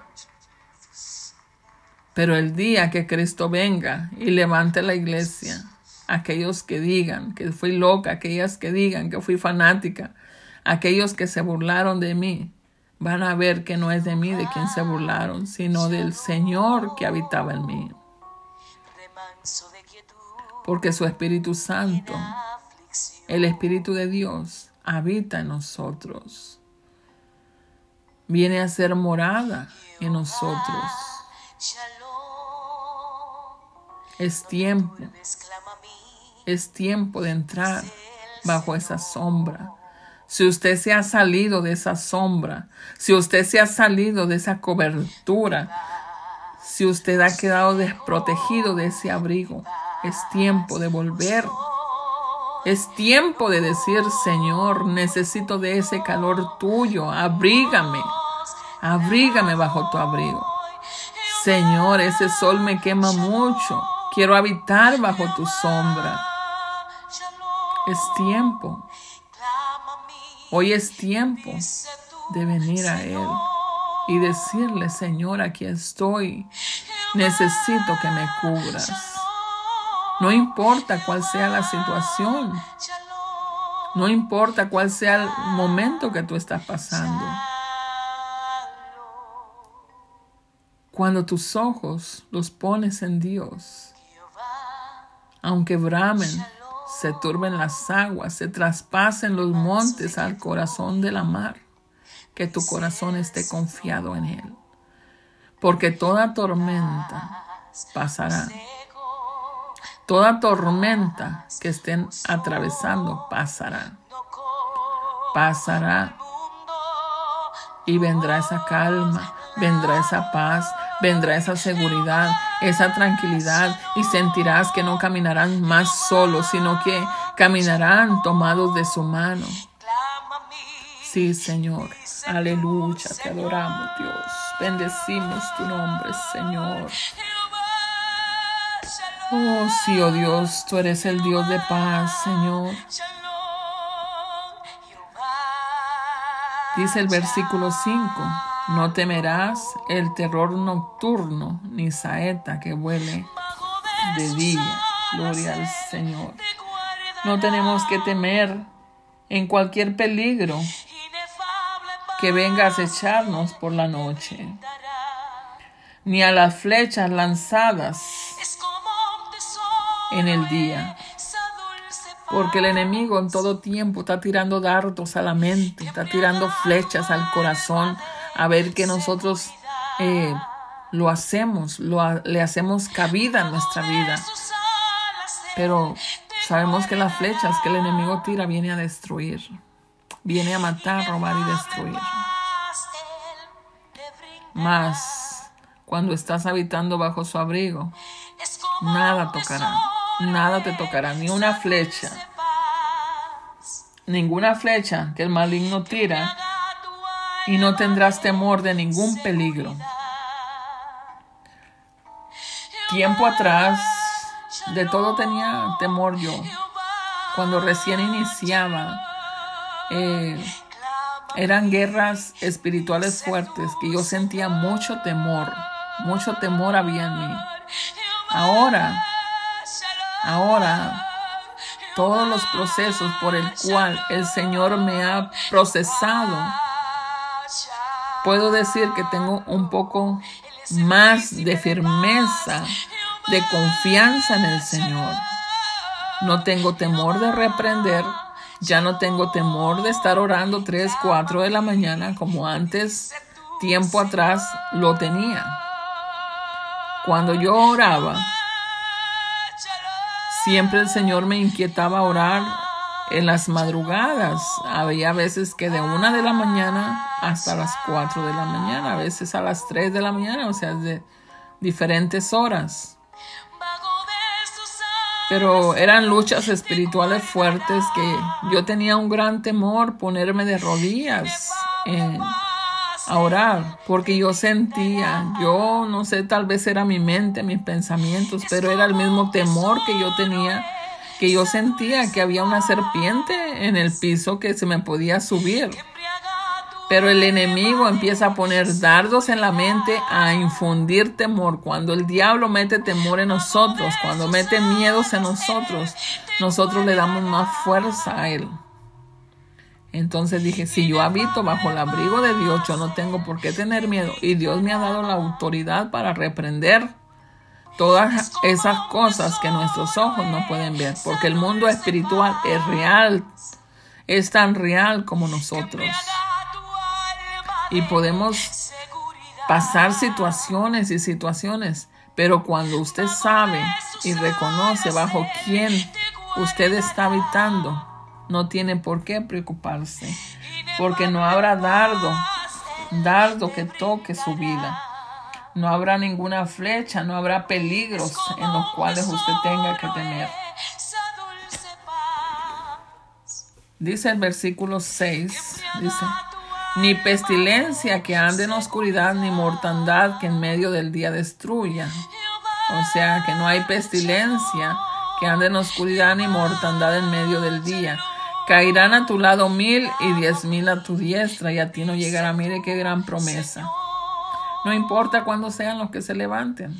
Pero el día que Cristo venga y levante la iglesia, aquellos que digan que fui loca, aquellas que digan que fui fanática, aquellos que se burlaron de mí, van a ver que no es de mí de quien se burlaron, sino del Señor que habitaba en mí porque su Espíritu Santo, el Espíritu de Dios, habita en nosotros. Viene a ser morada en nosotros. Es tiempo, es tiempo de entrar bajo esa sombra. Si usted se ha salido de esa sombra, si usted se ha salido de esa cobertura, si usted ha quedado desprotegido de ese abrigo, es tiempo de volver. Es tiempo de decir, Señor, necesito de ese calor tuyo. Abrígame. Abrígame bajo tu abrigo. Señor, ese sol me quema mucho. Quiero habitar bajo tu sombra. Es tiempo. Hoy es tiempo de venir a Él y decirle, Señor, aquí estoy. Necesito que me cubras. No importa cuál sea la situación. No importa cuál sea el momento que tú estás pasando. Cuando tus ojos los pones en Dios, aunque bramen, se turben las aguas, se traspasen los montes al corazón de la mar, que tu corazón esté confiado en Él. Porque toda tormenta pasará Toda tormenta que estén atravesando pasará. Pasará. Y vendrá esa calma, vendrá esa paz, vendrá esa seguridad, esa tranquilidad y sentirás que no caminarán más solos, sino que caminarán tomados de su mano. Sí, Señor. Aleluya, te adoramos, Dios. Bendecimos tu nombre, Señor. Oh, sí, oh Dios, tú eres el Dios de paz, Señor. Dice el versículo 5, no temerás el terror nocturno, ni saeta que vuele de día. Gloria al Señor. No tenemos que temer en cualquier peligro que venga a acecharnos por la noche, ni a las flechas lanzadas en el día. Porque el enemigo en todo tiempo está tirando dardos a la mente, está tirando flechas al corazón a ver que nosotros eh, lo hacemos, lo, le hacemos cabida en nuestra vida. Pero sabemos que las flechas que el enemigo tira viene a destruir, viene a matar, robar y destruir. Más cuando estás habitando bajo su abrigo, nada tocará nada te tocará, ni una flecha. Ninguna flecha que el maligno tira y no tendrás temor de ningún peligro. Tiempo atrás, de todo tenía temor yo. Cuando recién iniciaba, eh, eran guerras espirituales fuertes que yo sentía mucho temor, mucho temor había en mí. Ahora Ahora, todos los procesos por el cual el Señor me ha procesado, puedo decir que tengo un poco más de firmeza, de confianza en el Señor. No tengo temor de reprender, ya no tengo temor de estar orando 3, 4 de la mañana como antes, tiempo atrás, lo tenía. Cuando yo oraba, Siempre el Señor me inquietaba orar en las madrugadas. Había veces que de una de la mañana hasta las cuatro de la mañana, a veces a las tres de la mañana, o sea, de diferentes horas. Pero eran luchas espirituales fuertes que yo tenía un gran temor ponerme de rodillas en, a orar, porque yo sentía, yo no sé, tal vez era mi mente, mis pensamientos, pero era el mismo temor que yo tenía, que yo sentía que había una serpiente en el piso que se me podía subir. Pero el enemigo empieza a poner dardos en la mente, a infundir temor. Cuando el diablo mete temor en nosotros, cuando mete miedos en nosotros, nosotros le damos más fuerza a él. Entonces dije, si yo habito bajo el abrigo de Dios, yo no tengo por qué tener miedo. Y Dios me ha dado la autoridad para reprender todas esas cosas que nuestros ojos no pueden ver. Porque el mundo espiritual es real, es tan real como nosotros. Y podemos pasar situaciones y situaciones. Pero cuando usted sabe y reconoce bajo quién usted está habitando, no tiene por qué preocuparse, porque no habrá dardo, dardo que toque su vida. No habrá ninguna flecha, no habrá peligros en los cuales usted tenga que temer. Dice el versículo 6, dice, ni pestilencia que ande en oscuridad, ni mortandad que en medio del día destruya. O sea, que no hay pestilencia que ande en oscuridad, ni mortandad en medio del día. Caerán a tu lado mil y diez mil a tu diestra y a ti no llegará. Mire qué gran promesa. No importa cuándo sean los que se levanten.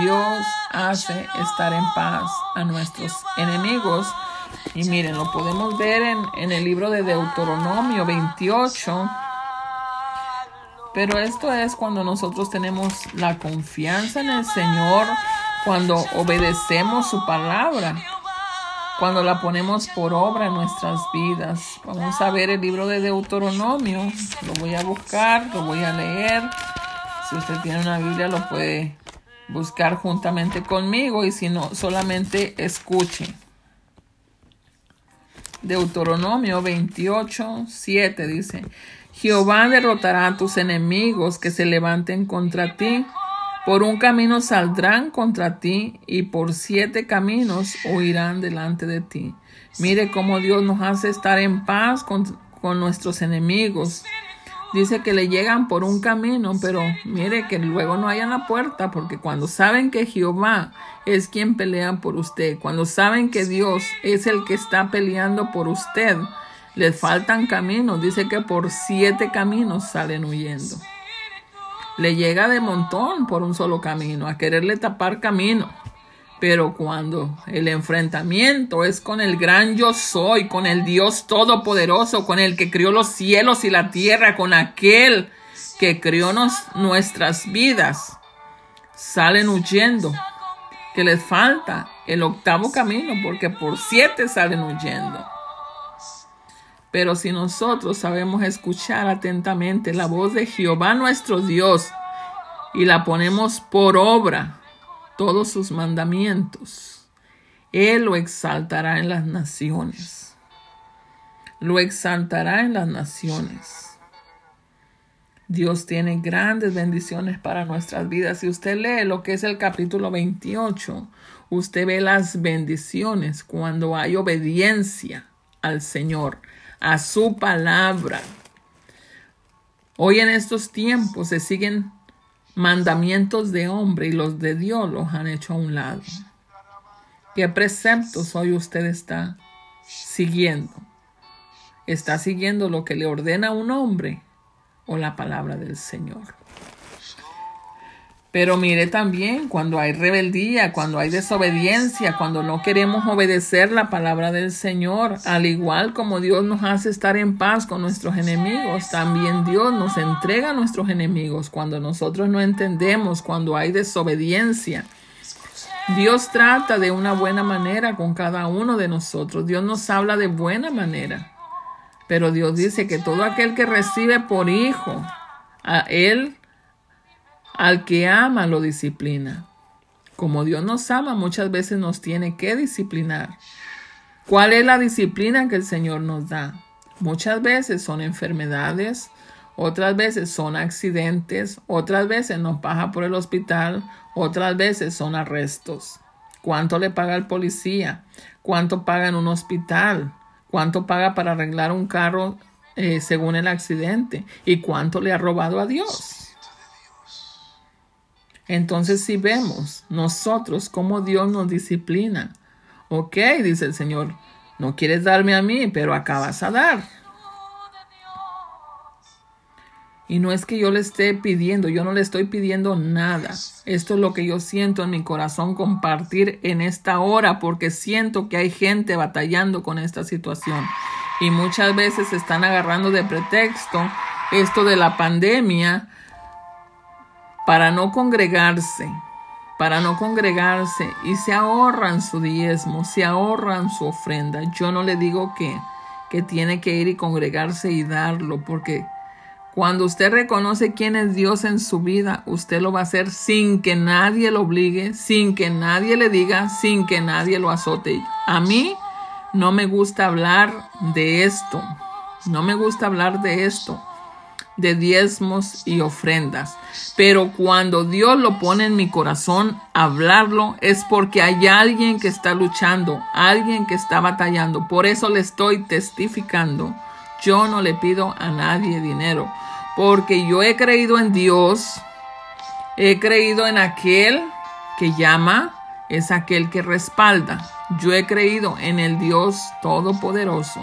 Dios hace estar en paz a nuestros enemigos. Y miren, lo podemos ver en, en el libro de Deuteronomio 28. Pero esto es cuando nosotros tenemos la confianza en el Señor, cuando obedecemos su palabra cuando la ponemos por obra en nuestras vidas. Vamos a ver el libro de Deuteronomio. Lo voy a buscar, lo voy a leer. Si usted tiene una Biblia, lo puede buscar juntamente conmigo y si no, solamente escuche. Deuteronomio 28, 7 dice, Jehová derrotará a tus enemigos que se levanten contra ti por un camino saldrán contra ti y por siete caminos huirán delante de ti. Mire cómo Dios nos hace estar en paz con, nuestros enemigos. Dice que le llegan por un camino, pero mire que luego no hayan la puerta, porque cuando saben que Jehová es quien pelea por usted, cuando saben que Dios es el que está peleando por usted, les faltan caminos. Dice que por siete caminos salen huyendo le llega de montón por un solo camino, a quererle tapar camino. Pero cuando el enfrentamiento es con el gran yo soy, con el Dios todopoderoso, con el que crió los cielos y la tierra, con aquel que crió nuestras vidas, salen huyendo, que les falta el octavo camino, porque por siete salen huyendo. Pero si nosotros sabemos escuchar atentamente la voz de Jehová nuestro Dios y la ponemos por obra, todos sus mandamientos, Él lo exaltará en las naciones. Lo exaltará en las naciones. Dios tiene grandes bendiciones para nuestras vidas. Si usted lee lo que es el capítulo 28, usted ve las bendiciones cuando hay obediencia al Señor a su palabra. Hoy en estos tiempos se siguen mandamientos de hombre y los de Dios los han hecho a un lado. ¿Qué preceptos hoy usted está siguiendo? ¿Está siguiendo lo que le ordena un hombre o la palabra del Señor? Pero mire también cuando hay rebeldía, cuando hay desobediencia, cuando no queremos obedecer la palabra del Señor, al igual como Dios nos hace estar en paz con nuestros enemigos, también Dios nos entrega a nuestros enemigos cuando nosotros no entendemos, cuando hay desobediencia. Dios trata de una buena manera con cada uno de nosotros. Dios nos habla de buena manera. Pero Dios dice que todo aquel que recibe por hijo, a Él al que ama lo disciplina. Como Dios nos ama, muchas veces nos tiene que disciplinar. ¿Cuál es la disciplina que el Señor nos da? Muchas veces son enfermedades, otras veces son accidentes, otras veces nos baja por el hospital, otras veces son arrestos. ¿Cuánto le paga el policía? ¿Cuánto paga en un hospital? ¿Cuánto paga para arreglar un carro eh, según el accidente y cuánto le ha robado a Dios. Entonces si vemos nosotros cómo Dios nos disciplina, ok, dice el Señor, no quieres darme a mí, pero acabas a dar. Y no es que yo le esté pidiendo, yo no le estoy pidiendo nada. Esto es lo que yo siento en mi corazón compartir en esta hora porque siento que hay gente batallando con esta situación. Y muchas veces están agarrando de pretexto esto de la pandemia para no congregarse, para no congregarse y se ahorran su diezmo, se ahorran su ofrenda. Yo no le digo que, que tiene que ir y congregarse y darlo porque cuando usted reconoce quién es Dios en su vida, usted lo va a hacer sin que nadie lo obligue, sin que nadie le diga, sin que nadie lo azote. A mí no me gusta hablar de esto. No me gusta hablar de esto, de diezmos y ofrendas. Pero cuando Dios lo pone en mi corazón, hablarlo es porque hay alguien que está luchando, alguien que está batallando. Por eso le estoy testificando. Yo no le pido a nadie dinero porque yo he creído en Dios, he creído en aquel que llama, es aquel que respalda. Yo he creído en el Dios Todopoderoso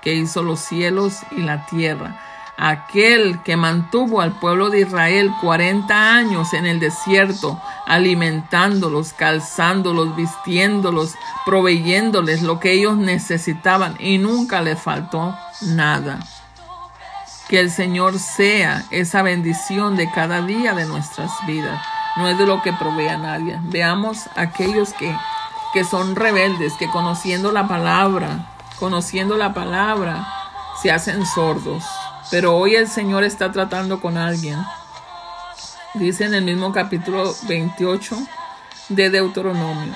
que hizo los cielos y la tierra, aquel que mantuvo al pueblo de Israel 40 años en el desierto, alimentándolos, calzándolos, vistiéndolos, proveyéndoles lo que ellos necesitaban y nunca les faltó nada. Que el Señor sea esa bendición de cada día de nuestras vidas. No es de lo que provee a nadie. Veamos aquellos que, que son rebeldes, que conociendo la palabra, conociendo la palabra, se hacen sordos. Pero hoy el Señor está tratando con alguien. Dice en el mismo capítulo 28 de Deuteronomio.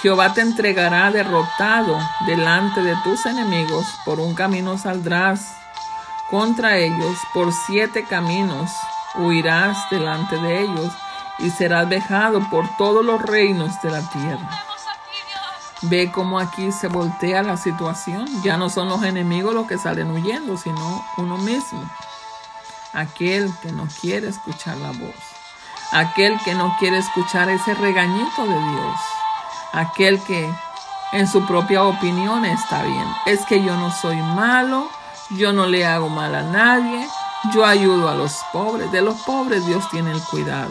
Jehová te entregará derrotado delante de tus enemigos, por un camino saldrás contra ellos por siete caminos, huirás delante de ellos y serás vejado por todos los reinos de la tierra. Ve cómo aquí se voltea la situación. Ya no son los enemigos los que salen huyendo, sino uno mismo. Aquel que no quiere escuchar la voz. Aquel que no quiere escuchar ese regañito de Dios. Aquel que en su propia opinión está bien. Es que yo no soy malo, yo no le hago mal a nadie. Yo ayudo a los pobres. De los pobres Dios tiene el cuidado.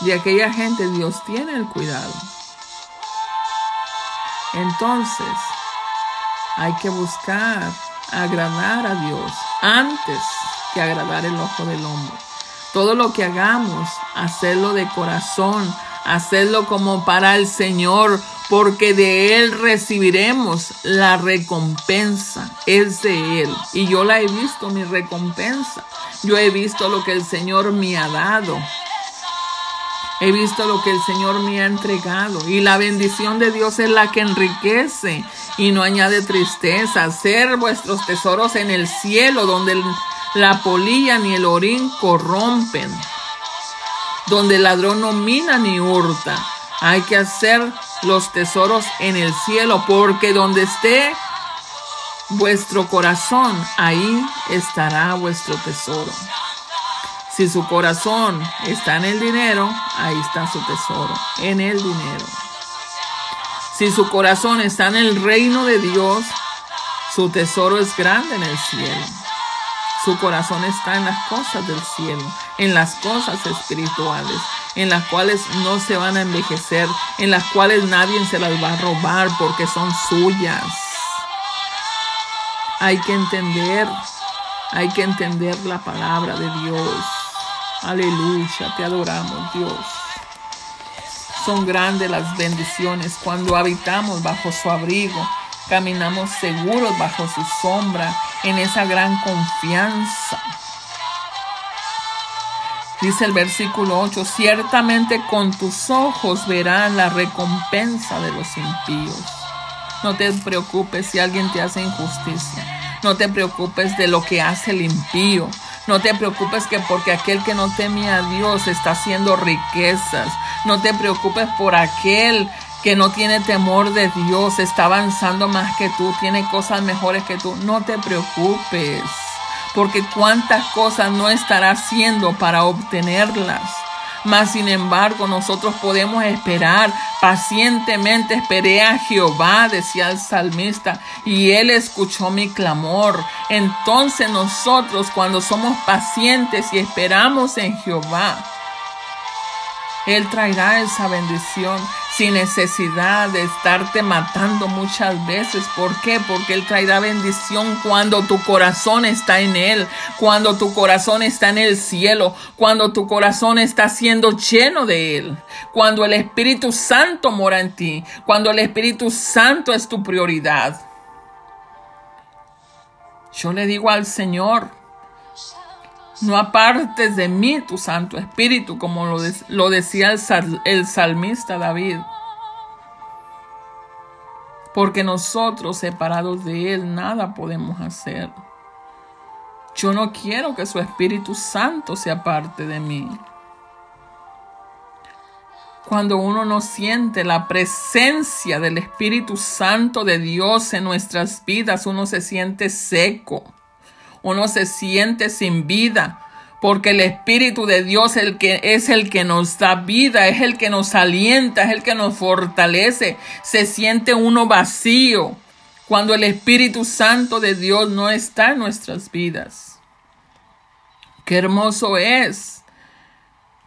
De aquella gente Dios tiene el cuidado. Entonces, hay que buscar agradar a Dios antes que agradar el ojo del hombre. Todo lo que hagamos, hacerlo de corazón, hacerlo como para el Señor, porque de Él recibiremos la recompensa, es de Él. Y yo la he visto, mi recompensa. Yo he visto lo que el Señor me ha dado. He visto lo que el Señor me ha entregado. Y la bendición de Dios es la que enriquece y no añade tristeza. Ser vuestros tesoros en el cielo, donde la polilla ni el orín corrompen. Donde el ladrón no mina ni hurta. Hay que hacer los tesoros en el cielo, porque donde esté vuestro corazón, ahí estará vuestro tesoro. Si su corazón está en el dinero, ahí está su tesoro, en el dinero. Si su corazón está en el reino de Dios, su tesoro es grande en el cielo. Su corazón está en las cosas del cielo, en las cosas espirituales en las cuales no se van a envejecer, en las cuales nadie se las va a robar porque son suyas. Hay que entender, hay que entender la palabra de Dios. Aleluya, te adoramos Dios. Son grandes las bendiciones cuando habitamos bajo su abrigo, caminamos seguros bajo su sombra, en esa gran confianza. Dice el versículo 8, ciertamente con tus ojos verán la recompensa de los impíos. No te preocupes si alguien te hace injusticia. No te preocupes de lo que hace el impío. No te preocupes que porque aquel que no teme a Dios está haciendo riquezas. No te preocupes por aquel que no tiene temor de Dios, está avanzando más que tú, tiene cosas mejores que tú, no te preocupes, porque cuántas cosas no estará haciendo para obtenerlas. Mas sin embargo, nosotros podemos esperar pacientemente. Esperé a Jehová, decía el salmista, y él escuchó mi clamor. Entonces nosotros, cuando somos pacientes y esperamos en Jehová, él traerá esa bendición sin necesidad de estarte matando muchas veces. ¿Por qué? Porque Él traerá bendición cuando tu corazón está en Él, cuando tu corazón está en el cielo, cuando tu corazón está siendo lleno de Él, cuando el Espíritu Santo mora en ti, cuando el Espíritu Santo es tu prioridad. Yo le digo al Señor, no apartes de mí tu Santo Espíritu, como lo, decía el, el salmista David. Porque nosotros separados de Él nada podemos hacer. Yo no quiero que su Espíritu Santo se aparte de mí. Cuando uno no siente la presencia del Espíritu Santo de Dios en nuestras vidas, uno se siente seco uno se siente sin vida, porque el Espíritu de Dios el que, es el que nos da vida, es el que nos alienta, es el que nos fortalece. Se siente uno vacío cuando el Espíritu Santo de Dios no está en nuestras vidas. Qué hermoso es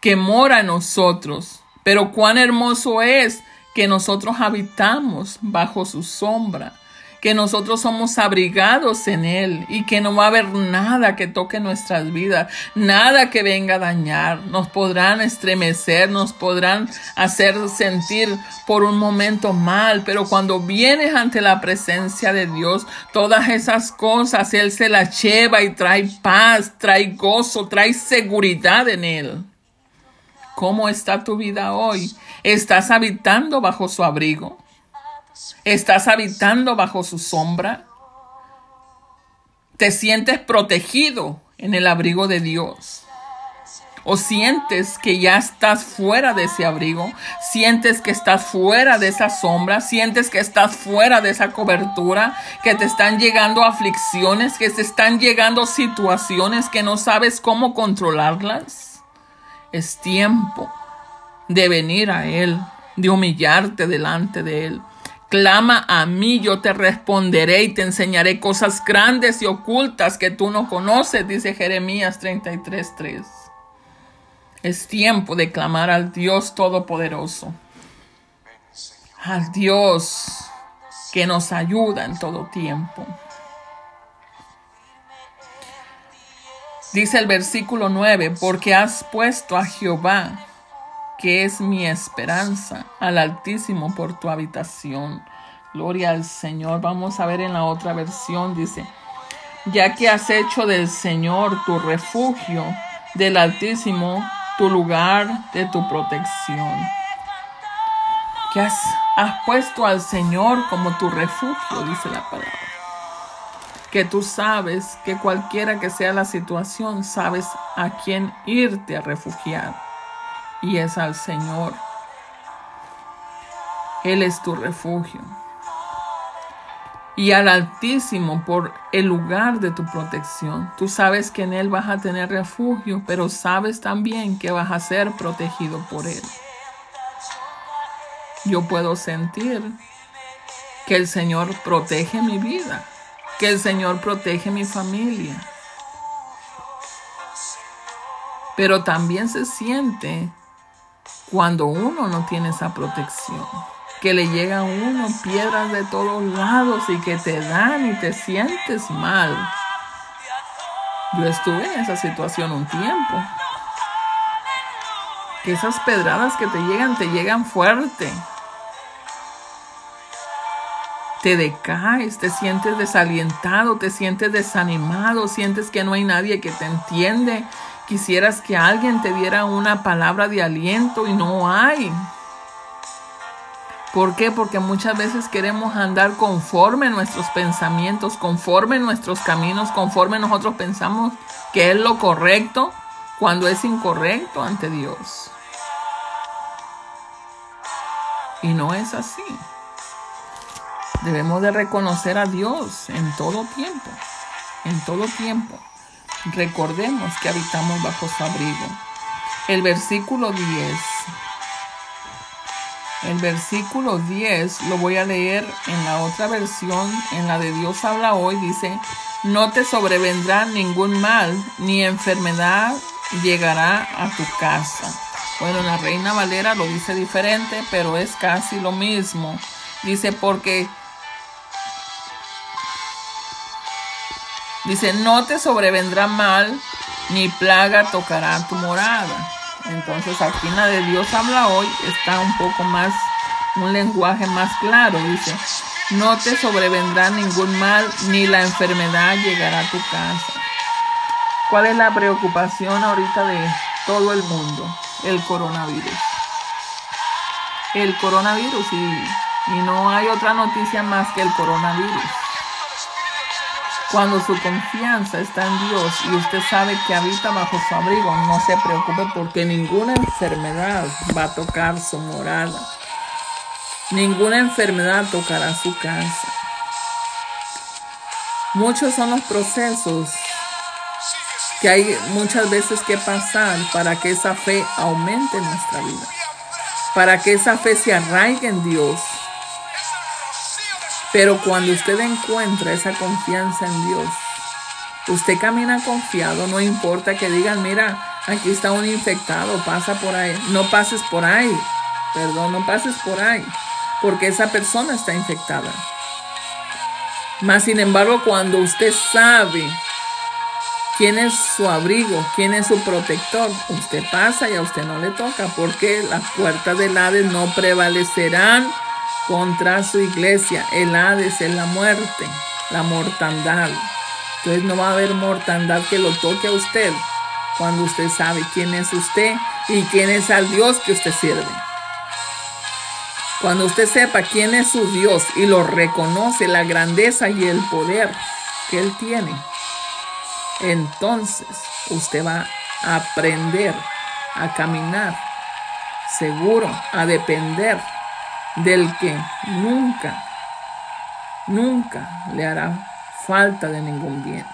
que mora en nosotros, pero cuán hermoso es que nosotros habitamos bajo su sombra que nosotros somos abrigados en Él y que no va a haber nada que toque nuestras vidas, nada que venga a dañar. Nos podrán estremecer, nos podrán hacer sentir por un momento mal, pero cuando vienes ante la presencia de Dios, todas esas cosas Él se las lleva y trae paz, trae gozo, trae seguridad en Él. ¿Cómo está tu vida hoy? ¿Estás habitando bajo su abrigo? ¿Estás habitando bajo su sombra? ¿Te sientes protegido en el abrigo de Dios? ¿O sientes que ya estás fuera de ese abrigo? ¿Sientes que estás fuera de esa sombra? ¿Sientes que estás fuera de esa cobertura? ¿Que te están llegando aflicciones? ¿Que te están llegando situaciones que no sabes cómo controlarlas? Es tiempo de venir a Él, de humillarte delante de Él, Clama a mí, yo te responderé y te enseñaré cosas grandes y ocultas que tú no conoces, dice Jeremías 33:3. Es tiempo de clamar al Dios Todopoderoso, al Dios que nos ayuda en todo tiempo. Dice el versículo 9, porque has puesto a Jehová que es mi esperanza, al Altísimo por tu habitación. Gloria al Señor. Vamos a ver en la otra versión, dice, ya que has hecho del Señor tu refugio, del Altísimo tu lugar de tu protección. Que has, puesto al Señor como tu refugio, dice la palabra. Que tú sabes que cualquiera que sea la situación, sabes a quién irte a refugiar y es al Señor. Él es tu refugio. Y al Altísimo por el lugar de tu protección. Tú sabes que en Él vas a tener refugio, pero sabes también que vas a ser protegido por Él. Yo puedo sentir que el Señor protege mi vida, que el Señor protege mi familia. Pero también se siente cuando uno no tiene esa protección, que le llega a uno piedras de todos lados y que te dan y te sientes mal. Yo estuve en esa situación un tiempo. Que esas pedradas que te llegan, te llegan fuerte. Te decaes, te sientes desalientado, te sientes desanimado, sientes que no hay nadie que te entiende, Quisieras que alguien te diera una palabra de aliento y no hay. ¿Por qué? Porque muchas veces queremos andar conforme nuestros pensamientos, conforme nuestros caminos, conforme nosotros pensamos que es lo correcto cuando es incorrecto ante Dios. Y no es así. Debemos de reconocer a Dios en todo tiempo, en todo tiempo. Recordemos que habitamos bajo su abrigo. El versículo 10. El versículo 10 lo voy a leer en la otra versión, en la de Dios habla hoy, dice, no te sobrevendrá ningún mal, ni enfermedad llegará a tu casa. Bueno, la Reina Valera lo dice diferente, pero es casi lo mismo. Dice, porque Dice, no te sobrevendrá mal, ni plaga tocará tu morada. Entonces aquí la de Dios habla hoy está un poco más, un lenguaje más claro. Dice, no te sobrevendrá ningún mal, ni la enfermedad llegará a tu casa. ¿Cuál es la preocupación ahorita de todo el mundo? El coronavirus. El coronavirus y, y no hay otra noticia más que el coronavirus. Cuando su confianza está en Dios y usted sabe que habita bajo su abrigo, no se preocupe porque ninguna enfermedad va a tocar su morada. Ninguna enfermedad tocará su casa. Muchos son los procesos que hay muchas veces que pasar para que esa fe aumente en nuestra vida. Para que esa fe se arraigue en Dios pero cuando usted encuentra esa confianza en Dios, usted camina confiado, no importa que digan, mira, aquí está un infectado, pasa por ahí. No pases por ahí, perdón, no pases por ahí, porque esa persona está infectada. Mas, sin embargo, cuando usted sabe quién es su abrigo, quién es su protector, usted pasa y a usted no le toca, porque las puertas del Hades no prevalecerán contra su iglesia. El Hades es la muerte, la mortandad. Entonces no va a haber mortandad que lo toque a usted cuando usted sabe quién es usted y quién es al Dios que usted sirve. Cuando usted sepa quién es su Dios y lo reconoce, la grandeza y el poder que Él tiene, entonces usted va a aprender a caminar seguro, a depender del que nunca, nunca le hará falta de ningún bien,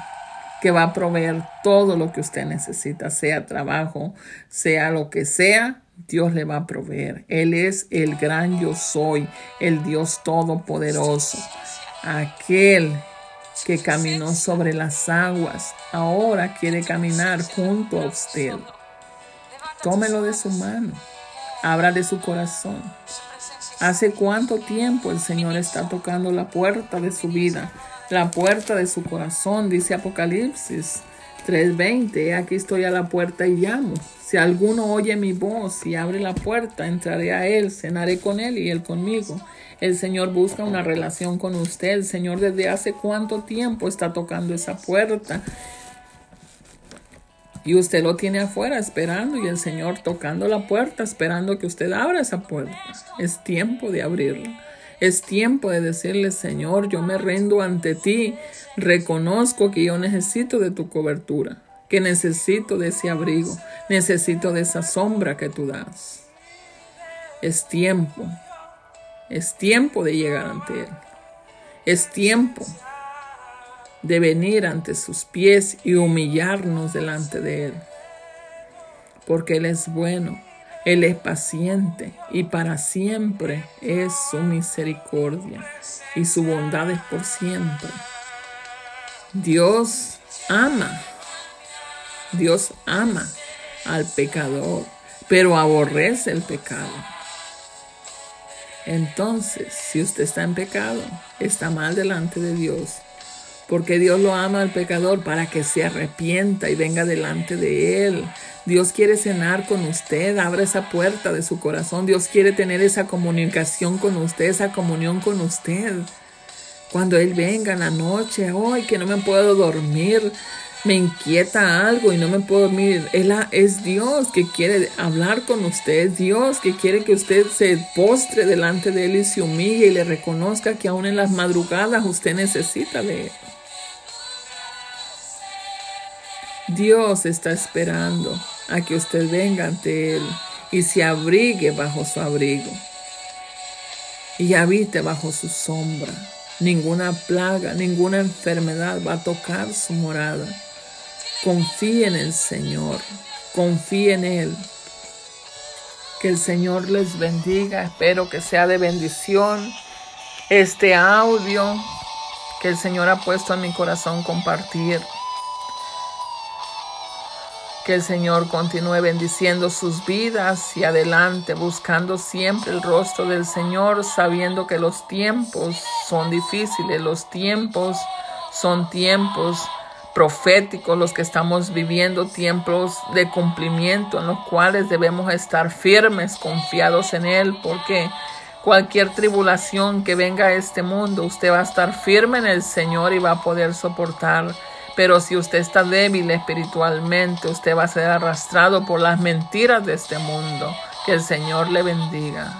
que va a proveer todo lo que usted necesita, sea trabajo, sea lo que sea, Dios le va a proveer. Él es el gran yo soy, el Dios todopoderoso, aquel que caminó sobre las aguas, ahora quiere caminar junto a usted. Tómelo de su mano, de su corazón ¿Hace cuánto tiempo el Señor está tocando la puerta de su vida, la puerta de su corazón? Dice Apocalipsis 3:20, aquí estoy a la puerta y llamo. Si alguno oye mi voz y abre la puerta, entraré a él, cenaré con él y él conmigo. El Señor busca una relación con usted. El Señor desde hace cuánto tiempo está tocando esa puerta. Y usted lo tiene afuera esperando y el Señor tocando la puerta esperando que usted abra esa puerta. Es tiempo de abrirla. Es tiempo de decirle, Señor, yo me rendo ante ti. Reconozco que yo necesito de tu cobertura, que necesito de ese abrigo, necesito de esa sombra que tú das. Es tiempo. Es tiempo de llegar ante Él. Es tiempo de venir ante sus pies y humillarnos delante de Él. Porque Él es bueno, Él es paciente y para siempre es su misericordia y su bondad es por siempre. Dios ama, Dios ama al pecador, pero aborrece el pecado. Entonces, si usted está en pecado, está mal delante de Dios porque Dios lo ama al pecador para que se arrepienta y venga delante de Él. Dios quiere cenar con usted, abra esa puerta de su corazón. Dios quiere tener esa comunicación con usted, esa comunión con usted. Cuando Él venga en la noche, hoy que no me puedo dormir, me inquieta algo y no me puedo dormir. Él es Dios que quiere hablar con usted, Dios que quiere que usted se postre delante de Él y se humille y le reconozca que aún en las madrugadas usted necesita de Él. Dios está esperando a que usted venga ante Él y se abrigue bajo su abrigo. y habite bajo su sombra. Ninguna plaga, ninguna enfermedad va a tocar su morada. Confíe en el Señor, confíe en Él. Que el Señor les bendiga. Espero que sea de bendición este audio que el Señor ha puesto en mi corazón compartir. Que el Señor continúe bendiciendo sus vidas y adelante, buscando siempre el rostro del Señor, sabiendo que los tiempos son difíciles, los tiempos son tiempos proféticos los que estamos viviendo, tiempos de cumplimiento en los cuales debemos estar firmes, confiados en Él, porque cualquier tribulación que venga a este mundo, usted va a estar firme en el Señor y va a poder soportar pero si usted está débil espiritualmente, usted va a ser arrastrado por las mentiras de este mundo. Que el Señor le bendiga.